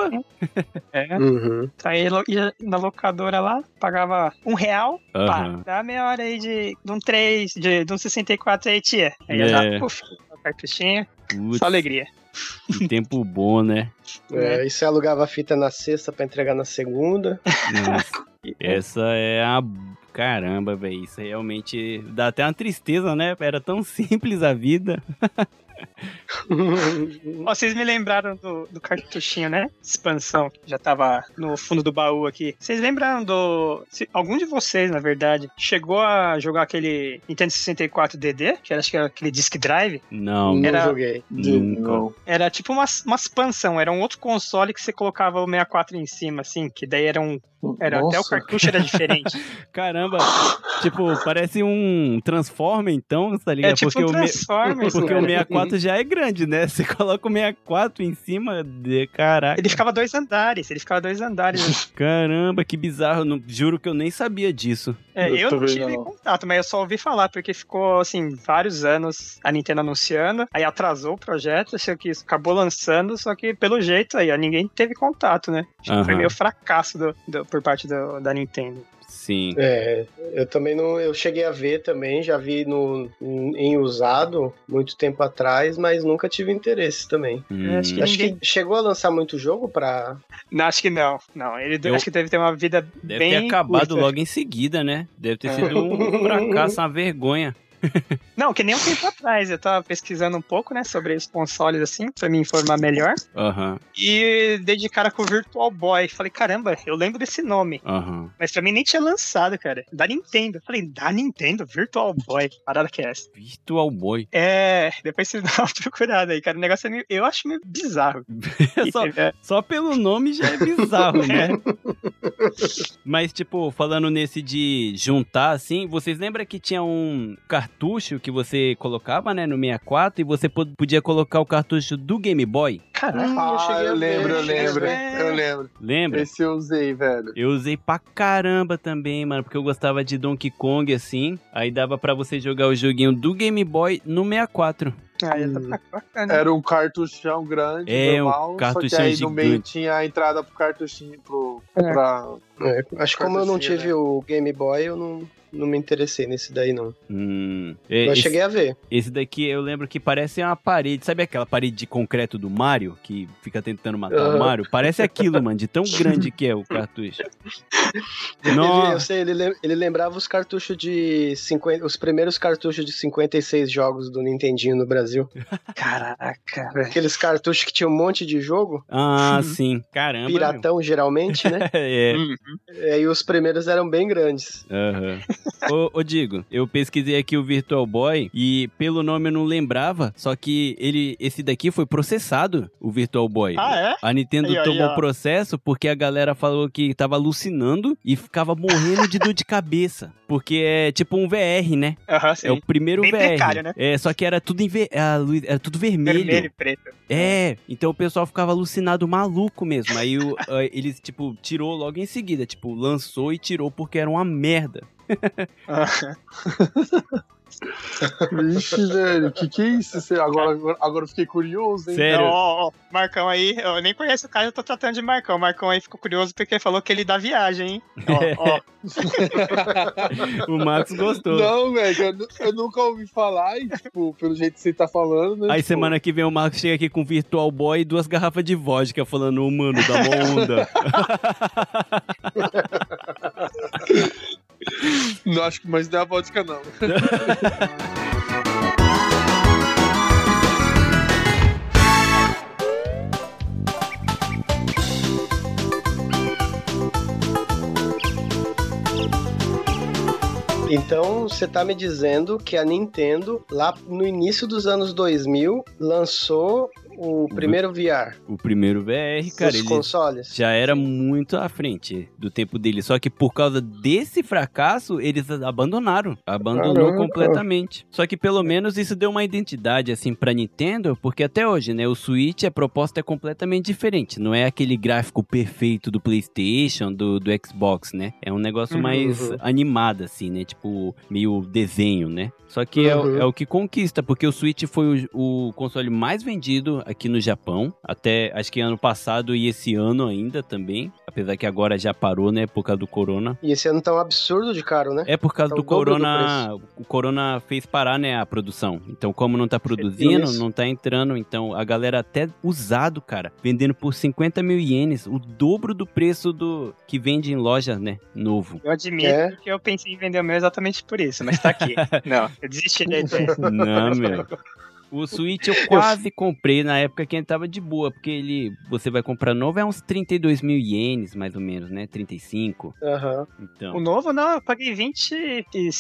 É. Uhum. Aí ia na locadora lá, pagava um real, pá, Aham. dá meia hora aí de, de um 3, de, de um 64 aí, tia. Aí ia É. dar, puf, cartuchinho, só alegria. que tempo bom, né? É, e você alugava a fita na sexta pra entregar na segunda. Nossa, essa é a. Caramba, velho. Isso realmente dá até uma tristeza, né? Era tão simples a vida. Ó, vocês me lembraram do, do cartuchinho, né? Expansão, que já tava no fundo do baú aqui. Vocês lembraram do. Se, algum de vocês, na verdade, chegou a jogar aquele Nintendo 64 DD, que era, acho que era aquele Disk Drive? Não, era, não joguei. Nunca. Era tipo uma, uma expansão, era um outro console que você colocava o 64 em cima, assim, que daí era um. Era, até o cartucho era diferente. Caramba, tipo, parece um Transformer, então, tá é ligado? É, tipo porque um O, porque o 64 alto já é grande, né? Você coloca o 64 em cima de caraca. Ele ficava dois andares, ele ficava dois andares. Caramba, que bizarro. Não, juro que eu nem sabia disso. É, eu, eu não tive não. contato, mas eu só ouvi falar, porque ficou, assim, vários anos a Nintendo anunciando, aí atrasou o projeto, sei que acabou lançando, só que pelo jeito aí, ó, ninguém teve contato, né? Acho uhum. que foi meio fracasso do, do, por parte do, da Nintendo. Sim. É, eu também não. Eu cheguei a ver também, já vi no, em em usado muito tempo atrás, mas nunca tive interesse também. Hum. acho que- Acho Ninguém- que chegou a lançar muito jogo pra. Não, acho que não, não, ele Eu- acho que deve ter uma vida Deve bem ter acabado curta. logo em seguida, né? Deve ter É. sido um fracasso, uma vergonha. Não, que nem um tempo atrás, eu tava pesquisando um pouco, né, sobre os consoles, assim, pra me informar melhor, Aham, e dei de cara com o Virtual Boy, falei, caramba, eu lembro desse nome. aham. Mas pra mim nem tinha lançado, cara. Da Nintendo. Falei, da Nintendo? Virtual Boy. Parada que é essa. Virtual Boy. É, depois você dá uma procurada aí, cara. O negócio é meio, eu acho meio bizarro. só, É, só pelo nome já é bizarro, né? Mas, tipo, falando nesse de juntar, assim, vocês lembram que tinha um cartucho que você colocava, né, no 64 e você pod- podia colocar o cartucho do Game Boy? Hum, Ah, cheguei eu a ver, lembro, eu cheguei lembro. Eu lembro. Lembra? Esse eu usei, velho. Eu usei pra caramba também, mano, porque eu gostava de Donkey Kong, assim. Aí dava pra você jogar o joguinho do Game Boy no 64. Ah, tá Hum. Era um cartuchão grande, É, um normal, só que cartuchão aí no meio gigante. tinha a entrada pro cartuchinho pro, É. pra... É, acho que como eu não Cartuchinho, tive né? o Game Boy, eu não, não me interessei nesse daí, não. Hum. É, Eu esse, cheguei a ver. esse daqui eu lembro que parece uma parede. Sabe aquela parede de concreto do Mario? Que fica tentando matar o Aham. Mario? Parece aquilo, mano, de tão grande que é o cartucho. Ele, eu Nossa. sei, ele, ele lembrava os cartuchos de 50. Os primeiros cartuchos de 56 jogos do Nintendinho no Brasil. Caraca, velho. Aqueles cartuchos que tinha um monte de jogo, Ah, sim. Caramba. meu. piratão geralmente, né? é. Hum. E aí os primeiros eram bem grandes. Aham. Ô, ô, Digo, eu pesquisei aqui o Virtual Boy e pelo nome eu não lembrava, só que ele, esse daqui foi processado, o Virtual Boy. Ah, é? A Nintendo Aí, aí, tomou ó. processo porque a galera falou que tava alucinando e ficava morrendo de dor de cabeça. Porque é tipo um VR, né? Aham, sim. É o primeiro Bem VR. precário, né? É, só que era tudo em ver... era tudo vermelho. Vermelho e preto. É, então o pessoal ficava alucinado, maluco mesmo. Aí o, eles, tipo, tirou logo em seguida. Tipo, lançou e tirou porque era uma merda. Vixe, velho, que que é isso? Você- Agora, agora, agora eu fiquei curioso, hein? Sério? Ó, ó, Marcão aí, eu nem conheço o cara, eu tô tratando de Marcão. Marcão aí ficou curioso porque falou que ele dá viagem, hein? Ó, ó. O Marcos gostou. Não, velho, eu, eu nunca ouvi falar e, tipo, pelo jeito que você tá falando, né? Aí tipo, semana que vem o Marcos chega aqui com Virtual Boy e duas garrafas de vodka falando, "Ô, mano, dá uma onda. Não acho que mais não é a vodka, não. Então, você tá me dizendo que a Nintendo, lá no início dos anos 2000, lançou O primeiro VR O primeiro VR, cara, ele consoles. já era muito à frente do tempo dele. Só que por causa desse fracasso, eles abandonaram. Abandonou Caramba. completamente. Só que pelo menos isso deu uma identidade, assim, pra Nintendo, porque até hoje, né, o Switch, a proposta é completamente diferente. Não é aquele gráfico perfeito do PlayStation, do, do Xbox, né? É um negócio Uhum. mais animado, assim, né? Tipo, meio desenho, né? Só que é, o- Uhum. é o que conquista, porque o Switch foi o, o console mais vendido aqui no Japão, até acho que ano passado e esse ano ainda também, apesar que agora já parou, né, por causa do corona. E esse ano tá um absurdo de caro, né? É por causa Tá do dobro do corona, o corona fez parar, né, a produção. Então, como não tá produzindo, não tá entrando, então a galera até usado, cara, vendendo por 50 mil ienes, o dobro do preço do que vende em loja, né, novo. Eu admito É. que eu pensei em vender o meu exatamente por isso, mas tá aqui. Não, eu desisti da ideia. Não, meu. O Switch eu quase comprei na época que ele tava de boa, porque ele, você vai comprar novo é uns 32 mil ienes, mais ou menos, né? 35. Aham. Então, O novo, não, eu paguei 20 e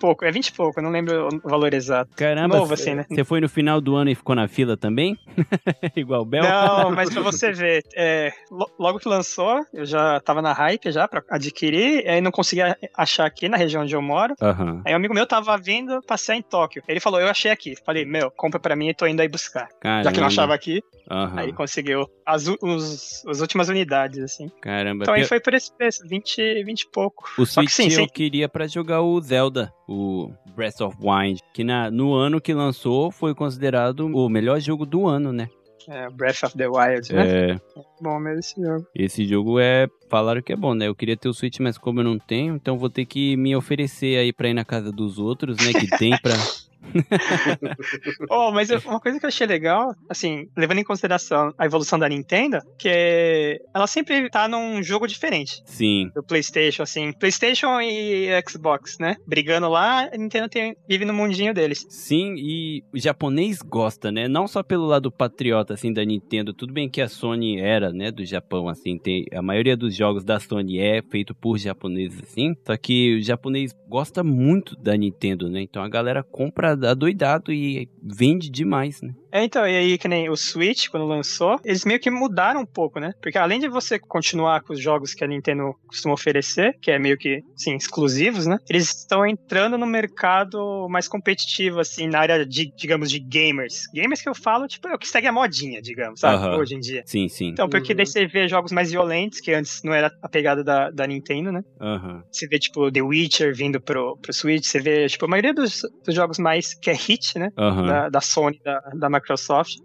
pouco. É 20 e pouco, não lembro o valor exato. caramba, novo, assim, né? você foi no final do ano e ficou na fila também? Igual o Bel? Não, mas pra você ver, é, lo- logo que lançou, eu já tava na hype já pra adquirir, aí não conseguia achar aqui na região onde eu moro. Aham. Aí um amigo meu tava vindo passear em Tóquio. Ele falou, eu achei aqui. Falei, meu, compra pra mim e tô indo aí buscar. Caramba. Já que não achava aqui, Aham. aí conseguiu as, os, as últimas unidades, assim. Caramba. Então aí foi por esse preço, 20, 20 e pouco. O Só que Switch sim, eu sim. queria pra jogar o Zelda, o Breath of Wild, que na, no ano que lançou foi considerado o melhor jogo do ano, né? É, Breath of the Wild, né? É, Bom mesmo esse jogo. Esse jogo é. Falaram que é bom, né? Eu queria ter o Switch, mas como eu não tenho, então vou ter que me oferecer aí pra ir na casa dos outros, né? Que tem pra. Oh, mas uma coisa que eu achei legal, assim, levando em consideração a evolução da Nintendo, que é, ela sempre tá num jogo diferente Sim. do PlayStation, assim, PlayStation e Xbox, né? Brigando lá, a Nintendo tem- vive no mundinho deles. Sim, e o japonês gosta, né? Não só pelo lado patriota, assim, da Nintendo. Tudo bem que a Sony era, né, do Japão, assim. Tem, a maioria dos jogos da Sony é feito por japoneses, assim. Só que o japonês gosta muito da Nintendo, né? Então a galera compra adoidado e vende demais, né? É, então, e aí que nem o Switch, quando lançou, eles meio que mudaram um pouco, né? Porque além de você continuar com os jogos que a Nintendo costuma oferecer, que é meio que, assim, exclusivos, né? Eles estão entrando no mercado mais competitivo, assim, na área de, digamos, de gamers. Gamers que eu falo, tipo, é o que segue a modinha, digamos, sabe? Aham. Hoje em dia. Sim, sim. Então, porque Uhum. daí você vê jogos mais violentos, que antes não era a pegada da, da Nintendo, né? Aham. Você vê, tipo, The Witcher vindo pro, pro Switch, você vê, tipo, a maioria dos, dos jogos mais que é hit, né? Aham. da, da Sony, da, da Microsoft,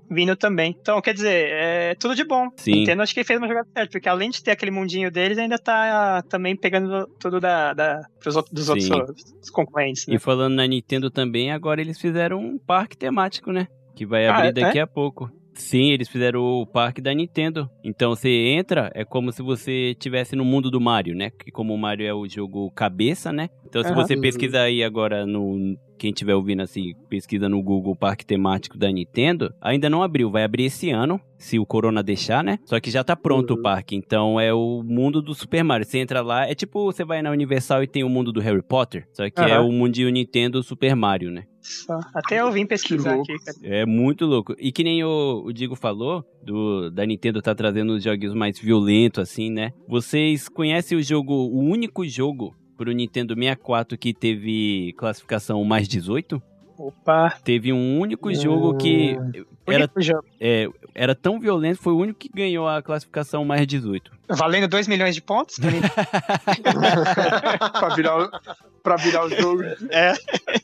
vindo também. Então, quer dizer, é tudo de bom. Sim. Nintendo acho que fez uma jogada certa, porque além de ter aquele mundinho deles, ainda tá também pegando tudo da, da, pros outros, dos Sim. outros dos concorrentes, né? E falando na Nintendo também, agora eles fizeram um parque temático, né? Que vai Ah, abrir é? daqui a pouco. Sim, eles fizeram o parque da Nintendo. Então você entra, é como se você estivesse no mundo do Mario, né? Que como o Mario é o jogo cabeça, né? Então se Aham. você pesquisar aí agora no. Quem estiver ouvindo assim, pesquisa no Google Parque Temático da Nintendo, ainda não abriu, vai abrir esse ano, se o Corona deixar, né? Só que já tá pronto Uhum. o parque, então é o mundo do Super Mario. Você entra lá, é tipo você vai na Universal e tem o mundo do Harry Potter, só que é Aham. o mundinho Nintendo Super Mario, né? Até eu vim pesquisar aqui, cara. É muito louco. E que nem o, o Digo falou, do, da Nintendo tá trazendo os jogos mais violentos, assim, né? Vocês conhecem o jogo, o único jogo pro Nintendo 64 que teve classificação mais 18? Opa, Teve um único jogo que era, é, era tão violento, foi o único que ganhou a classificação mais 18. Valendo 2 milhões de pontos? pra virar, o- pra virar o jogo. é.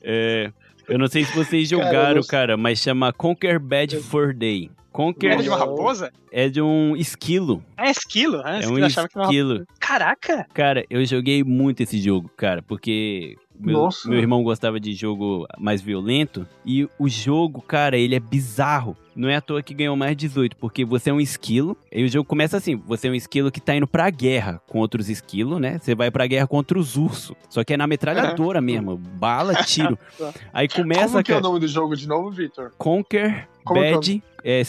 É, eu não sei se vocês Cara, eu jogaram, não- cara, mas chama Conquer Bad Fur Day. Conquer Era de uma raposa? é de um esquilo. Ah, é esquilo. Ah, É esquilo, um achava que era uma esquilo. Caraca! Cara, eu joguei muito esse jogo, cara, porque meu, meu irmão gostava de jogo mais violento e o jogo, cara, ele é bizarro. Não é à toa que ganhou mais 18, porque você é um esquilo, e o jogo começa assim, você é um esquilo que tá indo pra guerra com outros esquilos, né? Você vai pra guerra contra os ursos, só que é na metralhadora mesmo, bala, tiro. Aí começa, Como que é o cara, nome do jogo de novo, Victor? Conquer É o- Bad, é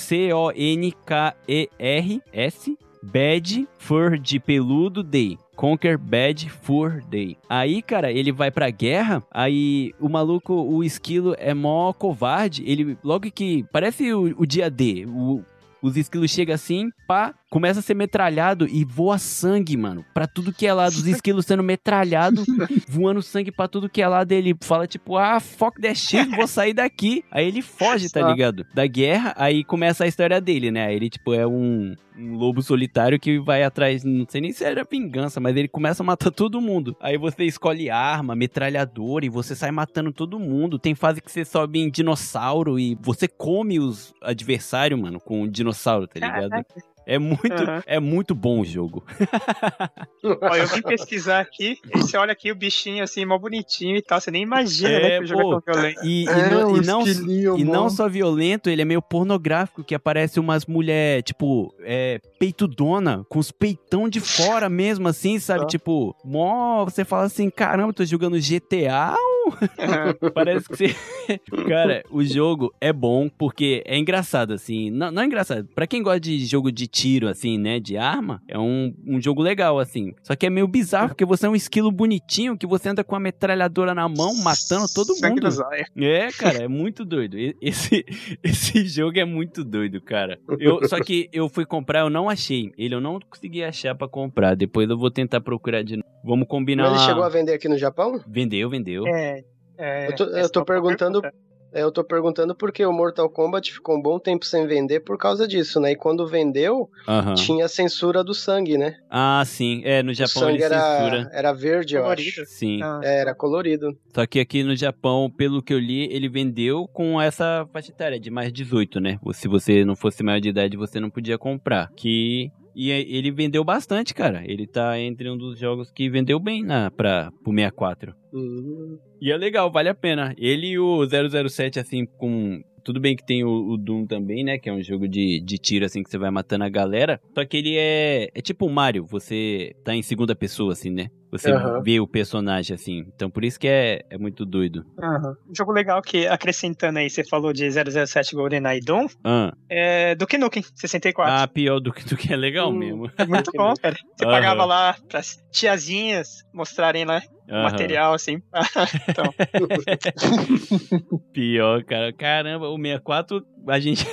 C-O-N-K-E-R-S Bad Fur de peludo Day. Conquer Bad Fur Day. Aí, cara, ele vai pra guerra, aí o maluco, o esquilo é mó covarde, ele logo que parece o, o dia D, o- os esquilos chegam assim, pá, começa a ser metralhado e voa sangue, mano. Pra tudo que é lado. Os esquilos sendo metralhados, voando sangue pra tudo que é lado. Ele fala, tipo, ah, fuck that shit, vou sair daqui. Aí ele foge, tá ligado? Da guerra, aí começa a história dele, né? Ele, tipo, é um, um lobo solitário que vai atrás, não sei nem se era vingança, mas ele começa a matar todo mundo. Aí você escolhe arma, metralhadora e você sai matando todo mundo. Tem fase que você sobe em dinossauro e você come os adversários, mano, com o dinossauro, tá ligado? Caraca. É muito, Aham. é muito bom o jogo. Ó, eu vim pesquisar aqui, e você olha aqui o bichinho assim, mó bonitinho e tal. Você nem imagina, É, né, que o jogo é tão violento. E, e É, não, o e não, e não só violento, ele é meio pornográfico, que aparece umas mulher, tipo, é, peitudona, com os peitão de fora mesmo, assim, sabe? Tipo, mó, você fala assim, caramba, tô jogando GTA Parece que você. Cara, o jogo é bom porque é engraçado, assim. Não, não é engraçado. Pra quem gosta de jogo de tiro, assim, né? De arma, é um, um jogo legal, assim. Só que é meio bizarro porque você é um esquilo bonitinho que você anda com a metralhadora na mão, matando todo mundo. É, cara, é muito doido. Esse, esse jogo é muito doido, cara. Eu, só que eu fui comprar, eu não achei. Ele eu não consegui achar pra comprar. Depois eu vou tentar procurar de novo. Vamos combinar. Mas ele uma- chegou a vender aqui no Japão? Vendeu, vendeu. É, é, Eu tô- é eu tô só perguntando- pergunta. É, eu tô perguntando porque o Mortal Kombat ficou um bom tempo sem vender por causa disso, né? E quando vendeu, Aham. tinha a censura do sangue, né? Ah, sim. É, no o Japão sangue ele censura. era, era verde, eu Colorido. acho. Sim. Ah, É, era colorido. Só que aqui no Japão, pelo que eu li, ele vendeu com essa faixa etária de mais 18, né? Se você não fosse maior de idade, você não podia comprar. Que. E ele vendeu bastante, cara. Ele tá entre um dos jogos que vendeu bem na, pra, pro 64. Hum. E é legal, vale a pena. Ele e o 007, assim, com. Tudo bem que tem o, o Doom também, né? Que é um jogo de, de tiro, assim, que você vai matando a galera. Só que ele é. É tipo o Mario, você tá em segunda pessoa, assim, né? Você Aham. vê o personagem, assim. Então por isso que é, é muito doido. aham. Um jogo legal que, acrescentando aí, você falou de 007 GoldenEye Doom, Ah, é Duke Nukem 64. ah pior do que, do que é legal Hum. mesmo. Muito bom, cara. Você Aham. pagava lá pras tiazinhas mostrarem lá o Aham. material, assim. então, Pior, cara. Caramba, o 64, a gente.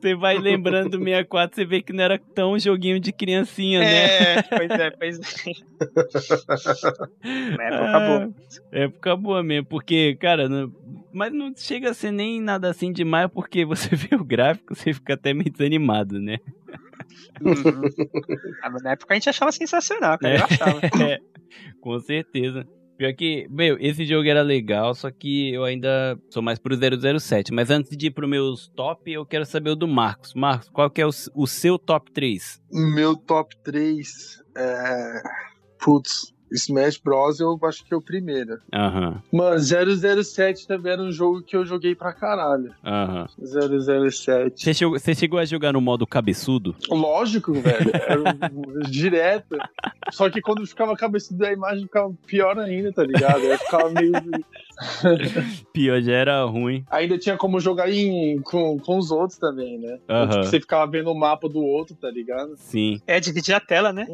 Você vai lembrando do 64, você vê que não era tão joguinho de criancinha, né? é, pois é, pois é. Na época Ah, boa. Época boa mesmo, porque, cara, não- mas não chega a ser nem nada assim demais, porque você vê o gráfico, você fica até meio desanimado, né? Uhum. Ah, na época a gente achava sensacional, cara. É. Eu achava. É, com certeza. Pior que, meu, esse jogo era legal, só que eu ainda sou mais pro 007. Mas antes de ir pro meus top, eu quero saber o do Marcos. Marcos, qual que é o, o seu top 3? Meu top 3 é. Putz, Smash Bros. eu acho que é o primeiro. Aham, Mano, 007 também era um jogo que eu joguei pra caralho. aham. 007. Você chegou, você chegou a jogar no modo cabeçudo? Lógico, velho. Era direto. Só que quando ficava cabeçudo a imagem ficava pior ainda, tá ligado? Aí ficava meio. Pior, já era ruim. Ainda tinha como jogar em, com, com os outros também, né? Então, Aham. tipo, você ficava vendo o mapa do outro, tá ligado? Sim, É, dividir a tela, né?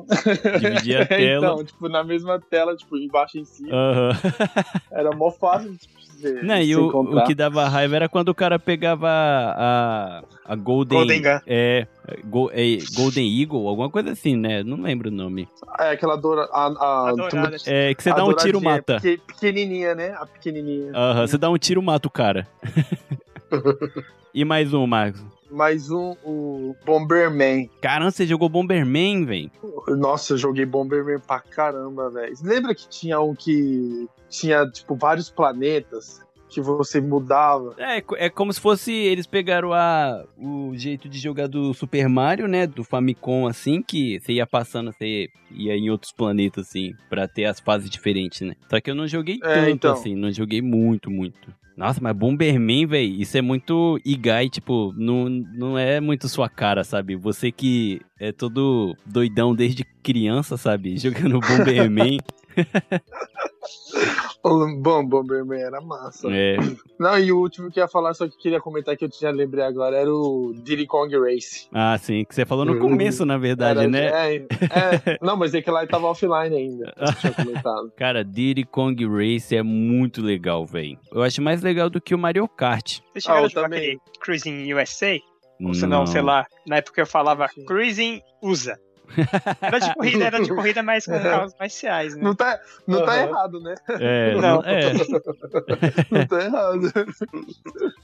dividia a tela. então, tipo, na mesma tela, tipo, embaixo e em cima. Aham. Era mó fácil tipo, você, Não, e o, o que dava raiva era quando o cara pegava a, a Golden... Golden Gun. É, Go- é, Golden Eagle, alguma coisa assim, né? Não lembro o nome. É aquela dora, a, a, A dourada. É, que você dá um tiro, mata. peque- Pequenininha, né? A pequenininha. Aham, você dá um tiro, mata o cara. e mais um, Marcos. Mais um, o Bomberman. Caramba, você jogou Bomberman, velho. Nossa, eu joguei Bomberman pra caramba, velho. Lembra que tinha um que tinha, tipo, vários planetas que você mudava? É, é como se fosse eles pegaram a, o jeito de jogar do Super Mario, né? Do Famicom, assim, que você ia passando, você ia em outros planetas, assim, pra ter as fases diferentes, né? Só que eu não joguei É, tanto, então. assim, não joguei muito, muito. Nossa, mas Bomberman, velho, isso é muito Igai, tipo, não, não é muito sua cara, sabe? Você que é todo doidão desde criança, sabe? Jogando Bomberman. O- Bom, Bomberman era massa. É, Não, e o último que eu ia falar, só que queria comentar que eu já lembrei agora, era o Diddy Kong Race. ah, sim, que você falou no começo, na verdade, Era- né? É, é. não, mas é que lá ele tava offline ainda. Eu tinha comentado. Cara, Diddy Kong Race é muito legal, velho. Eu acho mais legal do que o Mario Kart. Chegaram Ah, eu a jogar também. Cruising USA? Ou se não, sei lá, na época eu falava. Cruising USA. Era de corrida, era de corrida, mas com carros marciais, né? Não tá, não tá Aham. errado, né? É, Não. não, é. Não tá errado.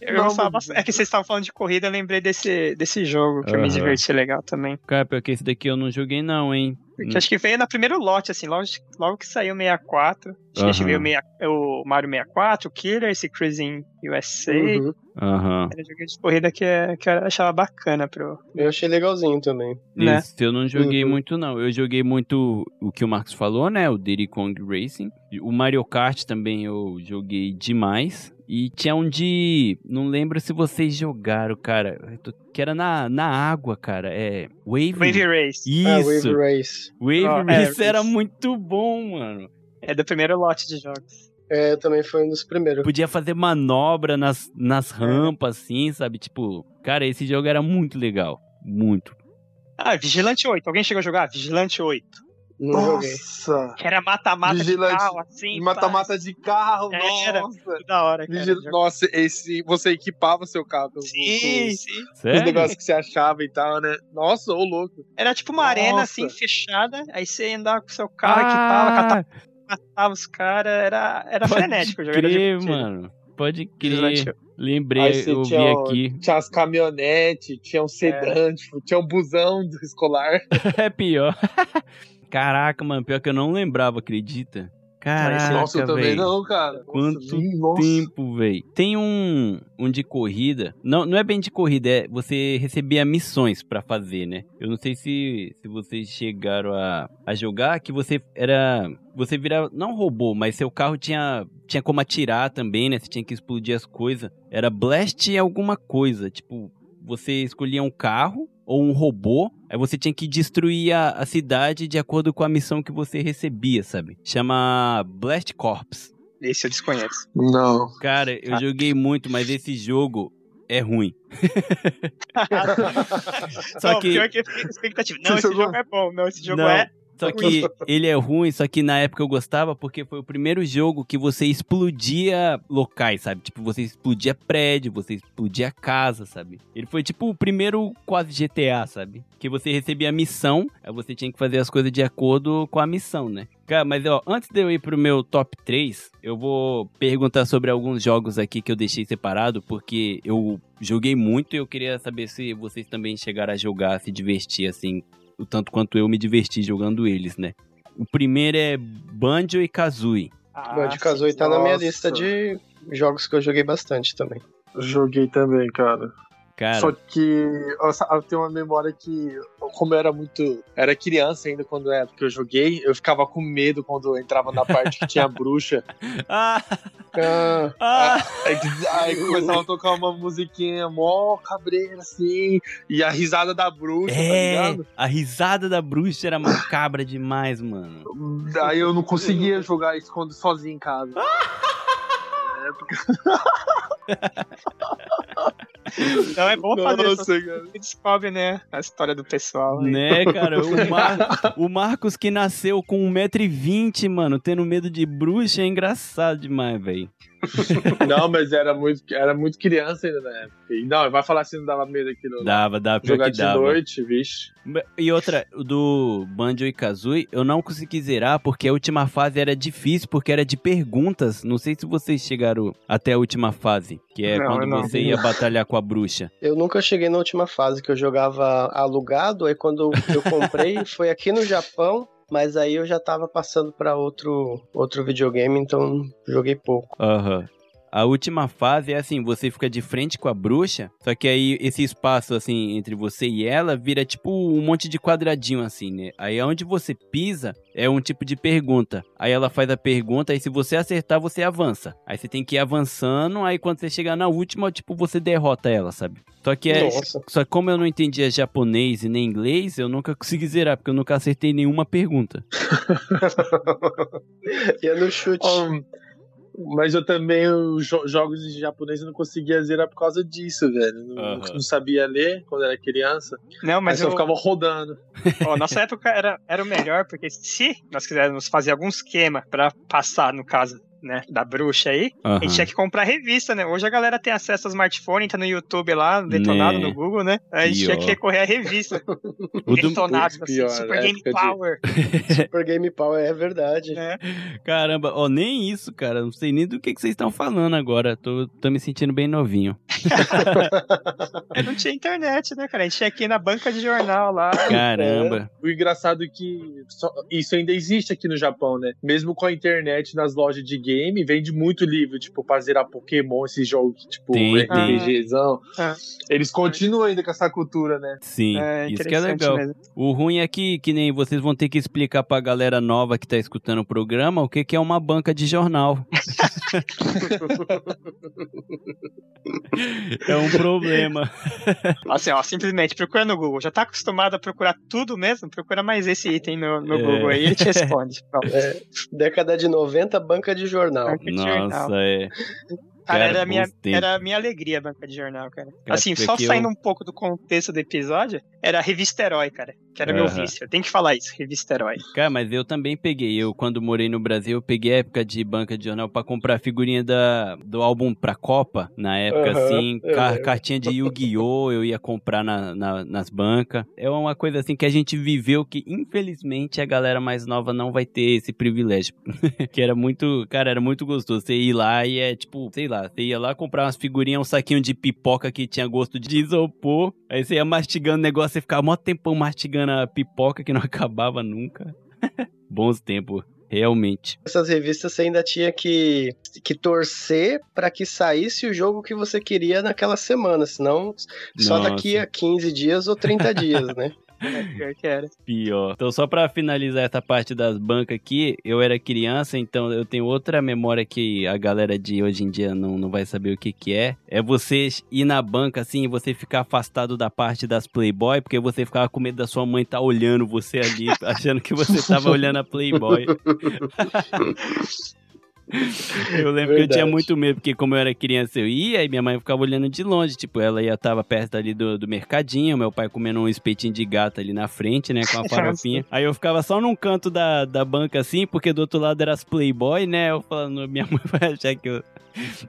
Eu Não, gostava mas- bastante. É que vocês estavam falando de corrida, eu lembrei desse, desse jogo, que eu me diverti legal também. Cara, pior que esse daqui eu não joguei não, hein? Porque acho que veio no primeiro lote, assim, logo, logo que saiu o 64. Acho que, acho que Aham. veio o meia- o Mario 64, o Killer, esse Cruising USA. Uhum. Aham. Era jogo de corrida que, é- que eu achava bacana pro. Eu achei legalzinho também. Né? Esse eu não joguei Uhum. muito, não. Eu joguei muito o que o Marcos falou, né? O Diddy Kong Racing. O Mario Kart também eu joguei demais. E tinha um de. Não lembro se vocês jogaram, cara. Que era na, na água, cara. É. Wave. Wave Race. Ah, Isso. Wave Race. Wave Ah, é, Race era isso. muito bom, mano. É do primeiro lote de jogos. É, também foi um dos primeiros. Podia fazer manobra nas, nas rampas, assim, sabe? Tipo, cara, esse jogo era muito legal. Muito. Ah, Vigilante 8. Alguém chegou a jogar? Vigilante 8. Não joguei. Nossa! Que era mata-mata de carro, assim. Mata-mata de carro, Era. nossa! Da hora, cara. Vigil- Nossa, esse, você equipava seu carro com, Sim, com sim. os negócios que você achava e tal, né? Nossa, ô louco. Era tipo uma arena, Nossa. assim, fechada. Aí você andava com o seu carro, equipava, catava, matava os caras. Era, era Pode frenético o jogo. Era crer, divertido. mano. Pode crer. 8. Lembrei, eu vi tinha, aqui. tinha as caminhonetes, tinha um sedã, tipo, tinha um busão do escolar. É pior. Caraca, mano, pior que eu não lembrava, acredita? Caraca, Nossa, eu também véi. não, cara. Quanto nossa. tempo, velho. Tem um, um de corrida. Não, não é bem de corrida, é você recebia missões pra fazer, né? Eu não sei se, se vocês chegaram a, a jogar, que você era. Você virava. Não robô, mas seu carro tinha, tinha como atirar também, né? Você tinha que explodir as coisas. Era blast alguma coisa. Tipo, você escolhia um carro ou um robô, aí você tinha que destruir a, a cidade de acordo com a missão que você recebia, sabe? Chama Blast Corps. Esse eu desconheço. Não. Cara, eu Ah. joguei muito, mas esse jogo é ruim. Só não, que- pior que eu fiquei com expectativa. Não, esse jogo é bom. Não, esse jogo Não. é. Só que ele é ruim, só que na época eu gostava porque foi o primeiro jogo que você explodia locais, sabe? Tipo, você explodia prédio, você explodia casa, sabe? Ele foi tipo o primeiro quase GTA, sabe? Que você recebia a missão, aí você tinha que fazer as coisas de acordo com a missão, né? Cara, mas ó, antes de eu ir pro meu top 3, eu vou perguntar sobre alguns jogos aqui que eu deixei separado, porque eu joguei muito e eu queria saber se vocês também chegaram a jogar, se divertir assim, o tanto quanto eu me diverti jogando eles, né? O primeiro é Banjo e Kazooie. Ah, Banjo Kazooie tá na minha Nossa. lista de jogos que eu joguei bastante também. Joguei também, cara. Cara, Só que eu, tenho uma memória que, como eu era muito. Era criança ainda quando era que eu joguei, eu ficava com medo quando eu entrava na parte que tinha bruxa. ah, Ah, ah, Aí, aí começava a tocar uma musiquinha mó cabreira assim, e a risada da bruxa, tá é, ligado? a risada da bruxa era macabra demais, mano. Daí eu não conseguia jogar esconde sozinho em casa. Então é bom fazer essas Nossa, cara. que descobre, né? A história do pessoal. né? Né, cara? O, Mar- o Marcos que nasceu com 1,20m, mano, tendo medo de bruxa é engraçado demais, velho. Não, mas era muito, era muito criança ainda na época. E Não, vai falar assim, não dava medo aqui não. Dava, dava, pior Jogar que de dava. noite, vixe. E outra, o do Banjo e Kazooie, eu não consegui zerar porque a última fase era difícil, porque era de perguntas. Não sei se vocês chegaram até a última fase, que é Não, quando não. você ia batalhar com a bruxa. eu nunca cheguei na última fase, que eu jogava alugado, aí quando eu comprei foi aqui no Japão, mas aí eu já tava passando pra outro, outro videogame, então joguei pouco. Aham. A última fase é assim, você fica de frente com a bruxa, só que aí esse espaço assim entre você e ela vira tipo um monte de quadradinho assim, né? Aí onde você pisa é um tipo de pergunta. Aí ela faz a pergunta, aí se você acertar, você avança. Aí você tem que ir avançando, aí quando você chegar na última, tipo, você derrota ela, sabe? Só que é. Nossa. Só que como eu não entendia japonês e nem inglês, eu nunca consegui zerar, porque eu nunca acertei nenhuma pergunta. E é no chute. Um, mas eu também, os jo- jogos em japonês, eu não conseguia zerar por causa disso, velho. Não, Aham. não sabia ler quando era criança. Não, Mas mas eu eu, ficava rodando. ó, nossa época era, era o melhor, porque se nós quiséssemos fazer algum esquema pra passar, no caso, né, da bruxa aí, a Aham. gente tinha que comprar revista, né? Hoje a galera tem acesso ao smartphone, tá no YouTube lá, detonado Né. no Google, né? A gente tinha Pior. que recorrer à revista. O do- detonado, assim, pior, Super Game de- Power. Super Game Power é verdade. né? Caramba, ó, nem isso, cara. Não sei nem do que, que vocês estão falando agora. Tô, tô me sentindo bem novinho. Eu não tinha internet, né, cara? A gente tinha que ir na banca de jornal lá. Caramba. O engraçado é que só- isso ainda existe aqui no Japão, né? Mesmo com a internet nas lojas de game, vende muito livro, tipo, pra zerar Pokémon, esses jogos, tipo, Tem. RPGzão. Ah. Eles continuam ainda com essa cultura, né? Sim, É isso que é legal. mesmo. O ruim é que, que nem vocês vão ter que explicar pra galera nova que tá escutando o programa o que, que é uma banca de jornal. é um problema. Assim, ó, simplesmente procura no Google. Já tá acostumado a procurar tudo mesmo? Procura mais esse item no, no É. Google aí, ele te responde. Pronto. Década de 90, banca de jornal. Banca de jornal. Nossa, é. Cara, era, a minha, tempos. era a minha alegria a banca de jornal, cara. Cara, assim, só saindo eu- um pouco do contexto do episódio, era a revista Herói, cara. Que era meu Aham. vício. Eu tenho que falar isso, revista Herói. Cara, mas eu também peguei. Eu, quando morei no Brasil, eu peguei a época de banca de jornal pra comprar figurinha da, do álbum pra Copa. Na época, Aham, assim, eu ca- lembro. cartinha de Yu-Gi-Oh! eu ia comprar na, na- nas bancas. É uma coisa assim que a gente viveu que, infelizmente, a galera mais nova não vai ter esse privilégio. que era muito, cara, era muito gostoso. Você ir lá e é tipo, sei lá, você ia lá comprar umas figurinhas, um saquinho de pipoca que tinha gosto de isopor. Aí você ia mastigando o negócio, você ficava mó tempão mastigando pipoca que não acabava nunca. Bons tempos, realmente. Essas revistas você ainda tinha que, que torcer pra que saísse o jogo que você queria naquela semana, senão só Nossa. daqui a 15 dias ou 30 dias, né? É, pior que era. Pior. Então, só pra finalizar essa parte das bancas aqui, eu era criança, então eu tenho outra memória que a galera de hoje em dia não, não vai saber o que que é. É você ir na banca, assim, e você ficar afastado da parte das Playboy, porque você ficava com medo da sua mãe tá olhando você ali, achando que você tava olhando a Playboy. Eu lembro que eu tinha Verdade. muito medo, porque como eu era criança, eu ia e minha mãe ficava olhando de longe. Tipo, ela ia tava perto ali do, do mercadinho, meu pai comendo um espetinho de gato ali na frente, né? Com a farofinha. Aí eu ficava só num canto da, da banca assim, porque do outro lado era as Playboy, né? Eu falando, minha mãe vai achar que eu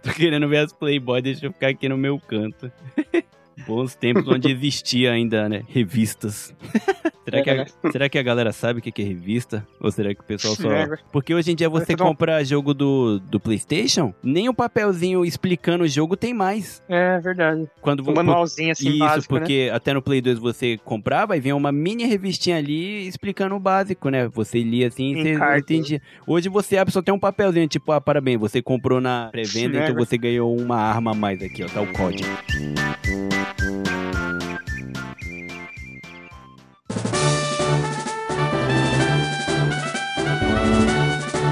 tô querendo ver as Playboy, deixa eu ficar aqui no meu canto. Bons tempos onde existia ainda, né? Revistas. será, que a, será que a galera sabe o que é revista? Ou será que o pessoal só. É, Porque hoje em dia você Não. compra jogo do, do PlayStation, nem o papelzinho explicando o jogo tem mais. É verdade. Quando Um manualzinho assim Isso, básico, né? porque até no Play 2 você comprava e vinha uma mini revistinha ali explicando o básico, né? Você lia assim e você carta. entendia. Hoje você abre só tem um papelzinho, tipo, ah, parabéns, você comprou na pré-venda, É, então né? você ganhou uma arma a mais aqui, ó, tá o código.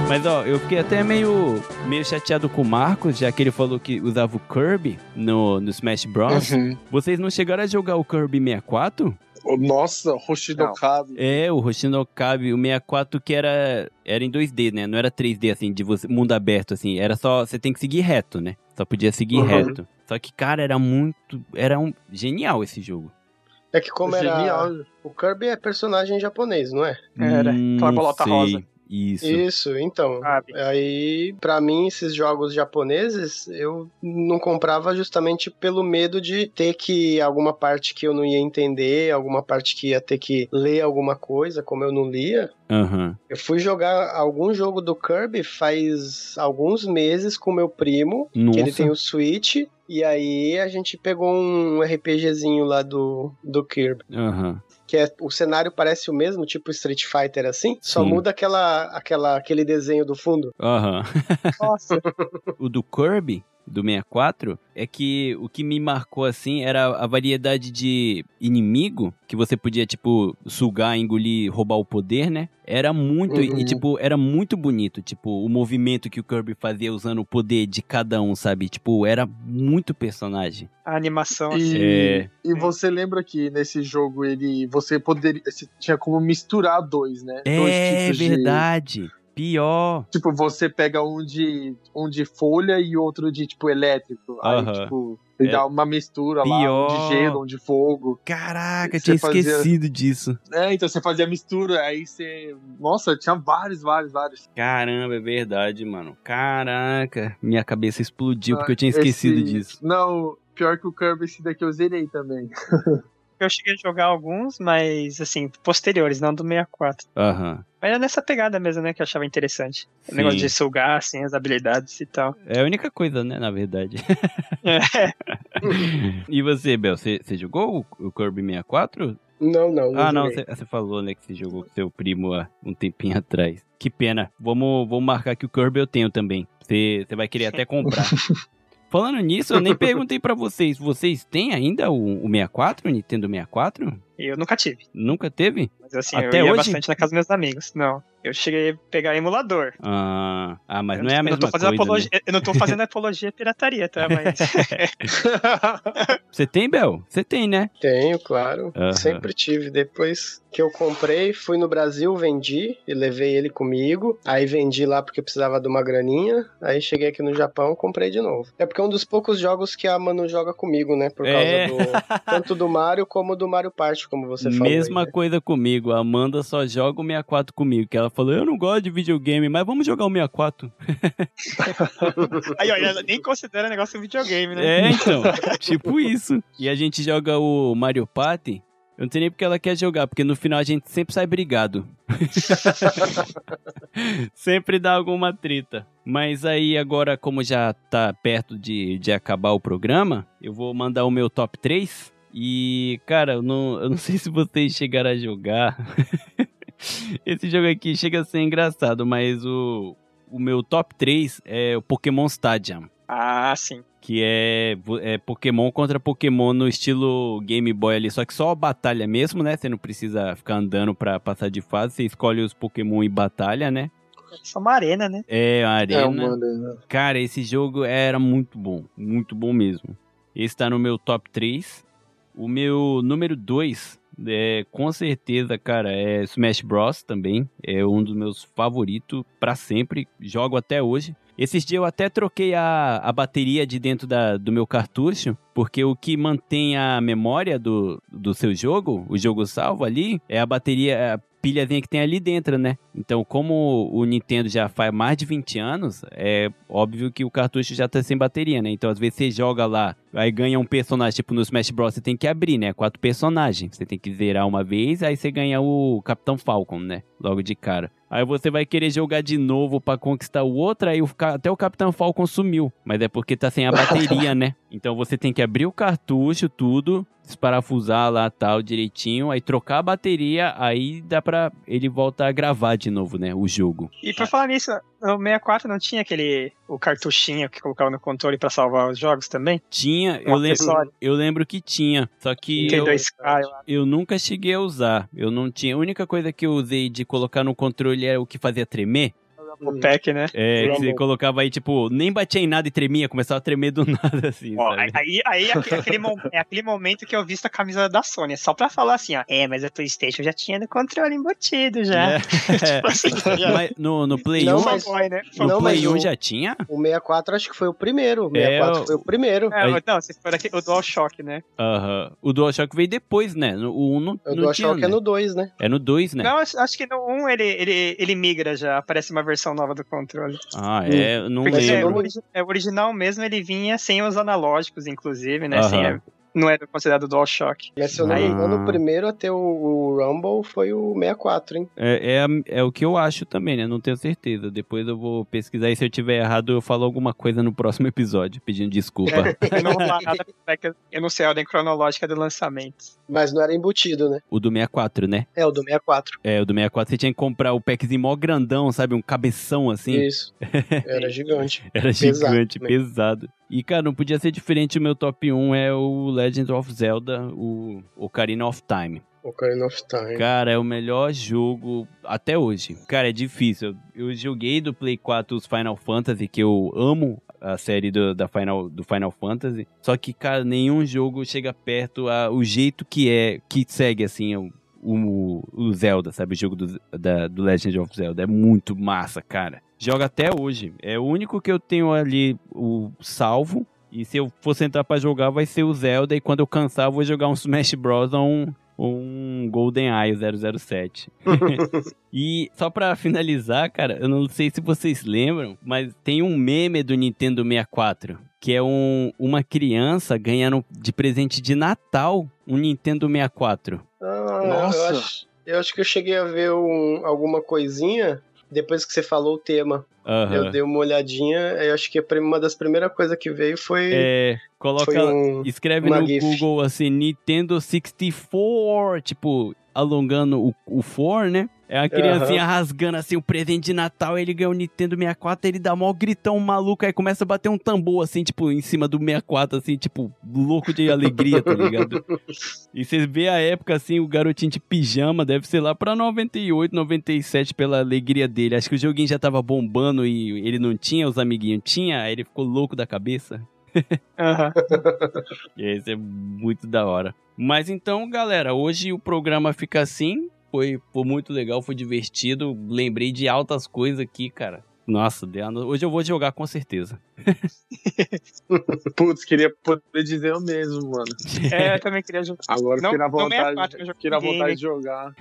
Mas ó, eu fiquei até meio, meio chateado com o Marcos, já que ele falou que usava o Kirby no, no Smash Bros. Uhum. Vocês não chegaram a jogar o Kirby 64? Nossa, Hoshinokabe. É, o Hoshinokabe, o 64 que era era em 2D, né? Não era 3D assim, de você, mundo aberto assim, era só você tem que seguir reto, né? Só podia seguir Uhum. reto. Só que cara, era muito, era um genial esse jogo. É que como era. Genial. O Kirby é personagem japonês, não é? Era, aquela Hum, bolota sei. rosa. Isso. Isso, então. Sabe? Aí, pra mim, esses jogos japoneses, eu não comprava justamente pelo medo de ter que alguma parte que eu não ia entender, alguma parte que ia ter que ler alguma coisa, como eu não lia. Aham. Eu fui jogar algum jogo do Kirby faz alguns meses com meu primo, Nossa. que ele tem o Switch, e aí a gente pegou um RPGzinho lá do, do Kirby. Aham. Que é, o cenário parece o mesmo, tipo Street Fighter assim, só Sim. muda aquela, aquela, aquele desenho do fundo. Aham. Nossa, O do Kirby, do 64 é que o que me marcou assim era a variedade de inimigo que você podia, tipo, sugar, engolir, roubar o poder, né? Era muito, Uhum. e tipo, era muito bonito, tipo, o movimento que o Kirby fazia usando o poder de cada um, sabe? Tipo, era muito personagem. A animação, assim. E, É. e você lembra que nesse jogo ele você poderia você tinha como misturar dois, né? dois É tipos de- verdade. Pior. tipo, você pega um de um de folha e outro de tipo elétrico. Aí tipo, ele É. dá uma mistura lá, Pior. um de gelo, um de fogo. Caraca, Você tinha fazia- esquecido disso. É, então você fazia mistura, aí você. Nossa, tinha vários, vários, vários. Caramba, é verdade, mano. Caraca, minha cabeça explodiu porque Ah, eu tinha esquecido esse- disso. Não, pior que o Kirby, esse daqui eu zerei também. Eu cheguei a jogar alguns, mas assim, posteriores, não do 64. Aham. Mas era nessa pegada mesmo, né, que eu achava interessante. O Sim. negócio de sugar, assim, as habilidades e tal. É a única coisa, né, na verdade. É. e você, Bel, você você jogou o, o Kirby 64? Não, não. ah, não, você falou, né, que você jogou com seu primo há um tempinho atrás. Que pena. Vamos, vamos marcar que o Kirby eu tenho também. Você você vai querer até comprar. Falando nisso, eu nem perguntei pra vocês. Vocês têm ainda o, o 64, o Nintendo 64? E eu nunca tive. Nunca teve? Mas assim, Até eu ia hoje? bastante na casa dos meus amigos. Não. Eu cheguei a pegar emulador. Ah, ah mas eu não é a eu mesma fazendo coisa, apologia, né? Eu não tô fazendo apologia à pirataria, tá? Mas. Você tem, Bel? Você tem, né? Tenho, claro. Aham. Sempre tive. Depois que eu comprei, fui no Brasil, vendi e levei ele comigo. Aí vendi lá porque eu precisava de uma graninha. Aí cheguei aqui no Japão comprei de novo. É porque é um dos poucos jogos que a Manu joga comigo, né? Por causa É. do. Tanto do Mario como do Mario Party, como você falou. Mesma aí, né? coisa comigo. A Amanda só joga o 64 comigo. Que ela falou: Eu não gosto de videogame, mas vamos jogar o 64. Aí, olha, nem considera negócio de videogame, né? É, então. tipo isso. E a gente joga o Mario Party. Eu não sei nem porque ela quer jogar, porque no final a gente sempre sai brigado. sempre dá alguma treta. Mas aí agora, como já tá perto de, de acabar o programa, eu vou mandar o meu top 3. E, cara, eu não, eu não sei se vocês chegaram a jogar. Esse jogo aqui chega a ser engraçado, mas o, o meu top 3 é o Pokémon Stadium Ah, sim. que é, é Pokémon contra Pokémon no estilo Game Boy ali, só que só a batalha mesmo, né? Você não precisa ficar andando pra passar de fase, você escolhe os Pokémon e batalha, né? Só uma arena, né? É a É, arena. mano. Cara, esse jogo era muito bom, muito bom mesmo. Esse tá no meu top 3. O meu número 2, é, com certeza, cara, é Smash Bros também. É um dos meus favoritos pra sempre. Jogo até hoje. Esses dias eu até troquei a, a bateria de dentro da, do meu cartucho, porque o que mantém a memória do, do seu jogo, o jogo salvo ali, é a bateria, a pilhazinha que tem ali dentro, né? Então, como o Nintendo já faz mais de 20 anos, é óbvio que o cartucho já tá sem bateria, né? Então, às vezes você joga lá, aí ganha um personagem, tipo no Smash Bros, você tem que abrir, né? Quatro personagens. Você tem que zerar uma vez, aí você ganha o Capitão Falcon, né? Logo de cara. Aí você vai querer jogar de novo pra conquistar o outro, aí o até o Capitão Falcon sumiu. Mas é porque tá sem a bateria, né? Então você tem que abrir o cartucho, tudo, desparafusar lá tal direitinho, aí trocar a bateria, aí dá pra ele voltar a gravar de novo, né? O jogo. E por falar nisso, no 64 não tinha aquele o cartuchinho que colocava no controle pra salvar os jogos também? Tinha, Um eu lembro, eu lembro que tinha, só que eu, 32K, eu acho. eu nunca cheguei a usar. Eu não tinha. A única coisa que eu usei de colocar no controle era o que fazia tremer. O pack, né? É, que você colocava aí, tipo, nem batia em nada e tremia, começava a tremer do nada, assim, Ó, sabe? aí, aí é aquele, é aquele momento que eu visto a camisa da Sony, é só pra falar assim, ó. É, mas a PlayStation já tinha no controle embutido já. É. Tipo assim, já- no, no Play Não, 1, mas- fanboy, né? no não, Play mas 1 o- já tinha? O 64 acho que foi o primeiro. O É, 64 o- foi o primeiro. É, Aí- Não, se for aqui, o DualShock, né? Aham. O DualShock veio depois, né? O 1 não, O não DualShock tinha, é né? no 2, né? É no 2, né? Não, acho, acho que no 1 ele, ele, ele migra já, aparece uma versão nova do controle. Ah, é, não Porque é, lembro. é, o original mesmo, ele vinha sem os analógicos, inclusive, né? Aham. Sem a- não era considerado DualShock. Mas se eu não me engano, o primeiro a ter o, o Rumble foi o 64, hein? É, é, é o que eu acho também, né? Não tenho certeza. Depois eu vou pesquisar e se eu tiver errado, eu falo alguma coisa no próximo episódio, pedindo desculpa. Eu não nada, porque eu não sei a ordem cronológica do lançamento. Mas não era embutido, né? O do 64, né? É, o do 64. É, o do 64 você tinha que comprar o packzinho mó grandão, sabe? Um cabeção assim. Isso. Era gigante. Era Pesado gigante, também. pesado. E, cara, não podia ser diferente. O meu top 1 é o Legend of Zelda, o Ocarina of Time. Ocarina of Time. Cara, é o melhor jogo até hoje. Cara, é difícil. Eu joguei do Play 4 os Final Fantasy, que eu amo a série do, da Final, do Final Fantasy. Só que, cara, nenhum jogo chega perto a, o jeito que é, que segue, assim, o, o, o Zelda, sabe? O jogo do, da, do Legend of Zelda. É muito massa, cara. Joga até hoje. É o único que eu tenho ali o salvo. E se eu fosse entrar pra jogar, vai ser o Zelda. E quando eu cansar, eu vou jogar um Smash Bros. ou um, ou um GoldenEye 007. e só pra finalizar, cara, eu não sei se vocês lembram, mas tem um meme do Nintendo 64. Que é um, uma criança ganhando de presente de Natal um Nintendo 64. Ah, Nossa. Eu acho, eu acho que eu cheguei a ver um- alguma coisinha depois que você falou o tema. Aham. Eu dei uma olhadinha, eu acho que uma das primeiras coisas que veio foi, É, coloca. foi um. Escreve no gif. Google assim, Nintendo 64, tipo, alongando o, o 4, né? É a criancinha rasgando assim o presente de Natal, ele ganha o Nintendo 64, ele dá mó gritão maluco, aí começa a bater um tambor assim, tipo, em cima do 64, assim, tipo, louco de alegria, tá ligado? E vocês vê a época assim, o garotinho de pijama, deve ser lá pra 98, 97 pela alegria dele. Acho que o joguinho já tava bombando e ele não tinha, os amiguinhos tinha, aí ele ficou louco da cabeça. E esse é muito da hora. Mas então, galera, hoje o programa fica assim. Foi, foi muito legal, foi divertido. Lembrei de altas coisas aqui, cara. Nossa, uma- hoje eu vou jogar com certeza. Putz, queria poder dizer o mesmo, mano. É, eu também queria jogar. Agora Não- fiquei na vontade, 64 eu joguei fiquei na game. vontade de jogar.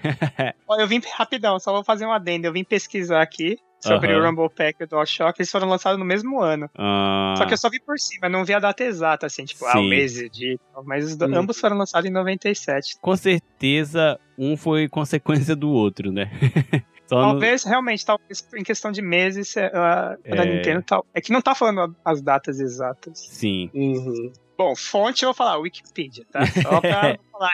Ó, eu vim rapidão, só vou fazer um adendo. Eu vim pesquisar aqui sobre Aham. o Rumble Pack e o DualShock. Eles foram lançados no mesmo ano. Ah, Só que eu só vi por cima, não vi a data exata, assim, tipo, ah, o mês de. Mas os do- Hum. ambos foram lançados em 97. Com certeza, um foi consequência do outro, né? Só no- Talvez, realmente, talvez em questão de meses, é, a, da É. Nintendo tal. É que não tá falando as datas exatas. Sim. Uhum. Bom, fonte eu vou falar, Wikipedia, tá? Só pra falar,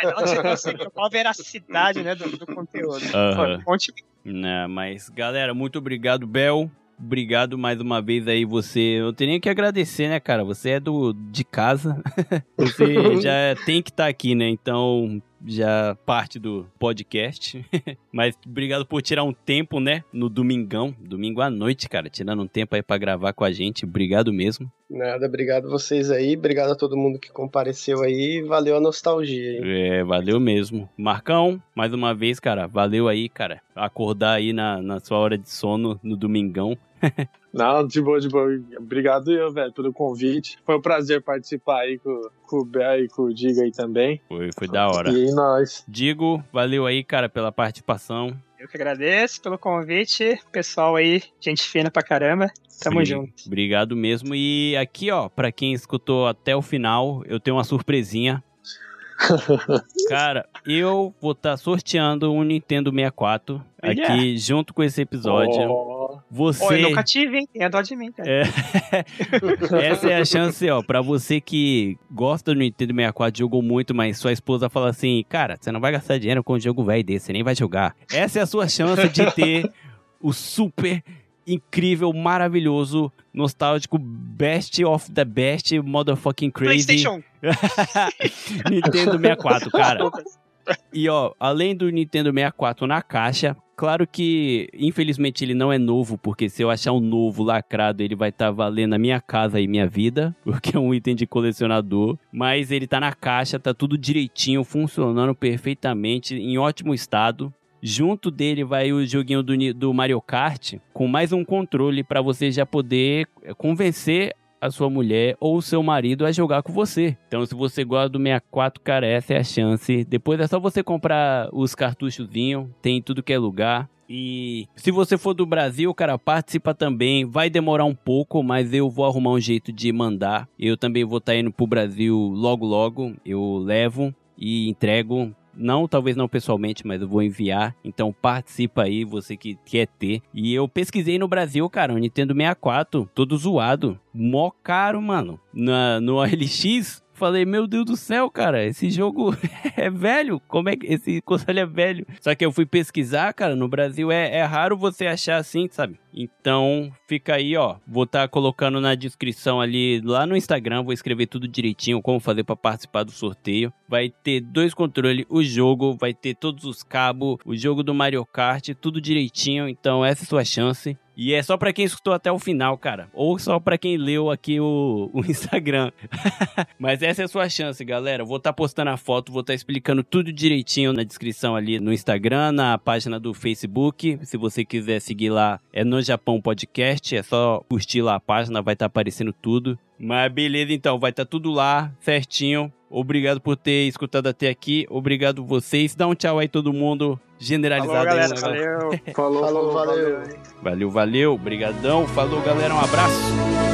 eu sei qual a veracidade né, do, do conteúdo. Aham. Fonte Né, mas, galera, muito obrigado, Bel. Obrigado mais uma vez aí você. Eu tenho que agradecer, né, cara? Você é do de casa. Você já tem que estar aqui, né? Então, já parte do podcast. Mas obrigado por tirar um tempo, né? No domingão, domingo à noite, cara, tirando um tempo aí pra gravar com a gente. Obrigado mesmo. Nada, obrigado vocês aí, obrigado a todo mundo que compareceu aí, valeu a nostalgia. Hein? É, valeu mesmo. Marcão, mais uma vez, cara, valeu aí, cara. Acordar aí na, na sua hora de sono no domingão. Não, de boa, de boa. Obrigado eu, velho, pelo convite. Foi um prazer participar aí com, com o Bel e com o Diga aí também. Foi, foi da hora. E nós. Digo, valeu aí, cara, pela participação. Eu que agradeço pelo convite. Pessoal aí, gente fina pra caramba. Tamo Sim, junto. Obrigado mesmo. E aqui, ó, pra quem escutou até o final, eu tenho uma surpresinha. Cara, eu vou estar sorteando um Nintendo 64 aqui Yeah. junto com esse episódio. Ó, Você. Pô, eu nunca tive, hein? A dó de mim, cara. É. Essa é a chance, ó, pra você que gosta do Nintendo 64, jogou muito, mas sua esposa fala assim, cara, você não vai gastar dinheiro com um jogo velho desse, você nem vai jogar. Essa é a sua chance de ter o super incrível, maravilhoso, nostálgico, best of the best, motherfucking crazy PlayStation. Nintendo 64, cara. E ó, além do Nintendo 64 na caixa, claro que infelizmente ele não é novo, porque se eu achar um novo lacrado, ele vai estar valendo a minha casa e minha vida, porque é um item de colecionador. Mas ele tá na caixa, tá tudo direitinho, funcionando perfeitamente, em ótimo estado. Junto dele vai o joguinho do, do Mario Kart, com mais um controle para você já poder eh, convencer a sua mulher ou o seu marido a jogar com você. Então, se você gosta do 64, cara, essa é a chance. Depois é só você comprar os cartuchozinhos, tem em tudo que é lugar. E se você for do Brasil, cara, participa também. Vai demorar um pouco, mas eu vou arrumar um jeito de mandar. Eu também vou estar indo pro Brasil logo logo. Eu levo e entrego. Não, talvez não pessoalmente, mas eu vou enviar. Então participa aí, você que quer ter. E eu pesquisei no Brasil, cara, o Nintendo 64, todo zoado. Mó caro, mano. Na, no OLX, Falei, meu Deus do céu, cara, esse jogo é velho. Como é que esse console é velho? Só que eu fui pesquisar, cara, no Brasil é, é raro você achar assim, sabe? Então, fica aí, ó. Vou estar colocando na descrição ali, lá no Instagram, vou escrever tudo direitinho, como fazer para participar do sorteio. Vai ter dois controles, o jogo, vai ter todos os cabos, o jogo do Mario Kart, tudo direitinho. Então, essa é a sua chance. E é só pra quem escutou até o final, cara. Ou só pra quem leu aqui o, o Instagram. Mas essa é a sua chance, galera. Vou estar postando a foto, vou estar explicando tudo direitinho na descrição ali no Instagram, na página do Facebook. Se você quiser seguir lá, é no Japão Podcast. É só curtir lá a página, vai estar aparecendo tudo. Mas beleza, então, vai estar tudo lá, certinho. Obrigado por ter escutado até aqui. Obrigado vocês. Dá um tchau aí todo mundo. Generalizado Falou, galera. né, galera? Valeu. Falou, Falou, falou, valeu. valeu. Valeu, valeu. Obrigadão. Falou, galera. Um abraço.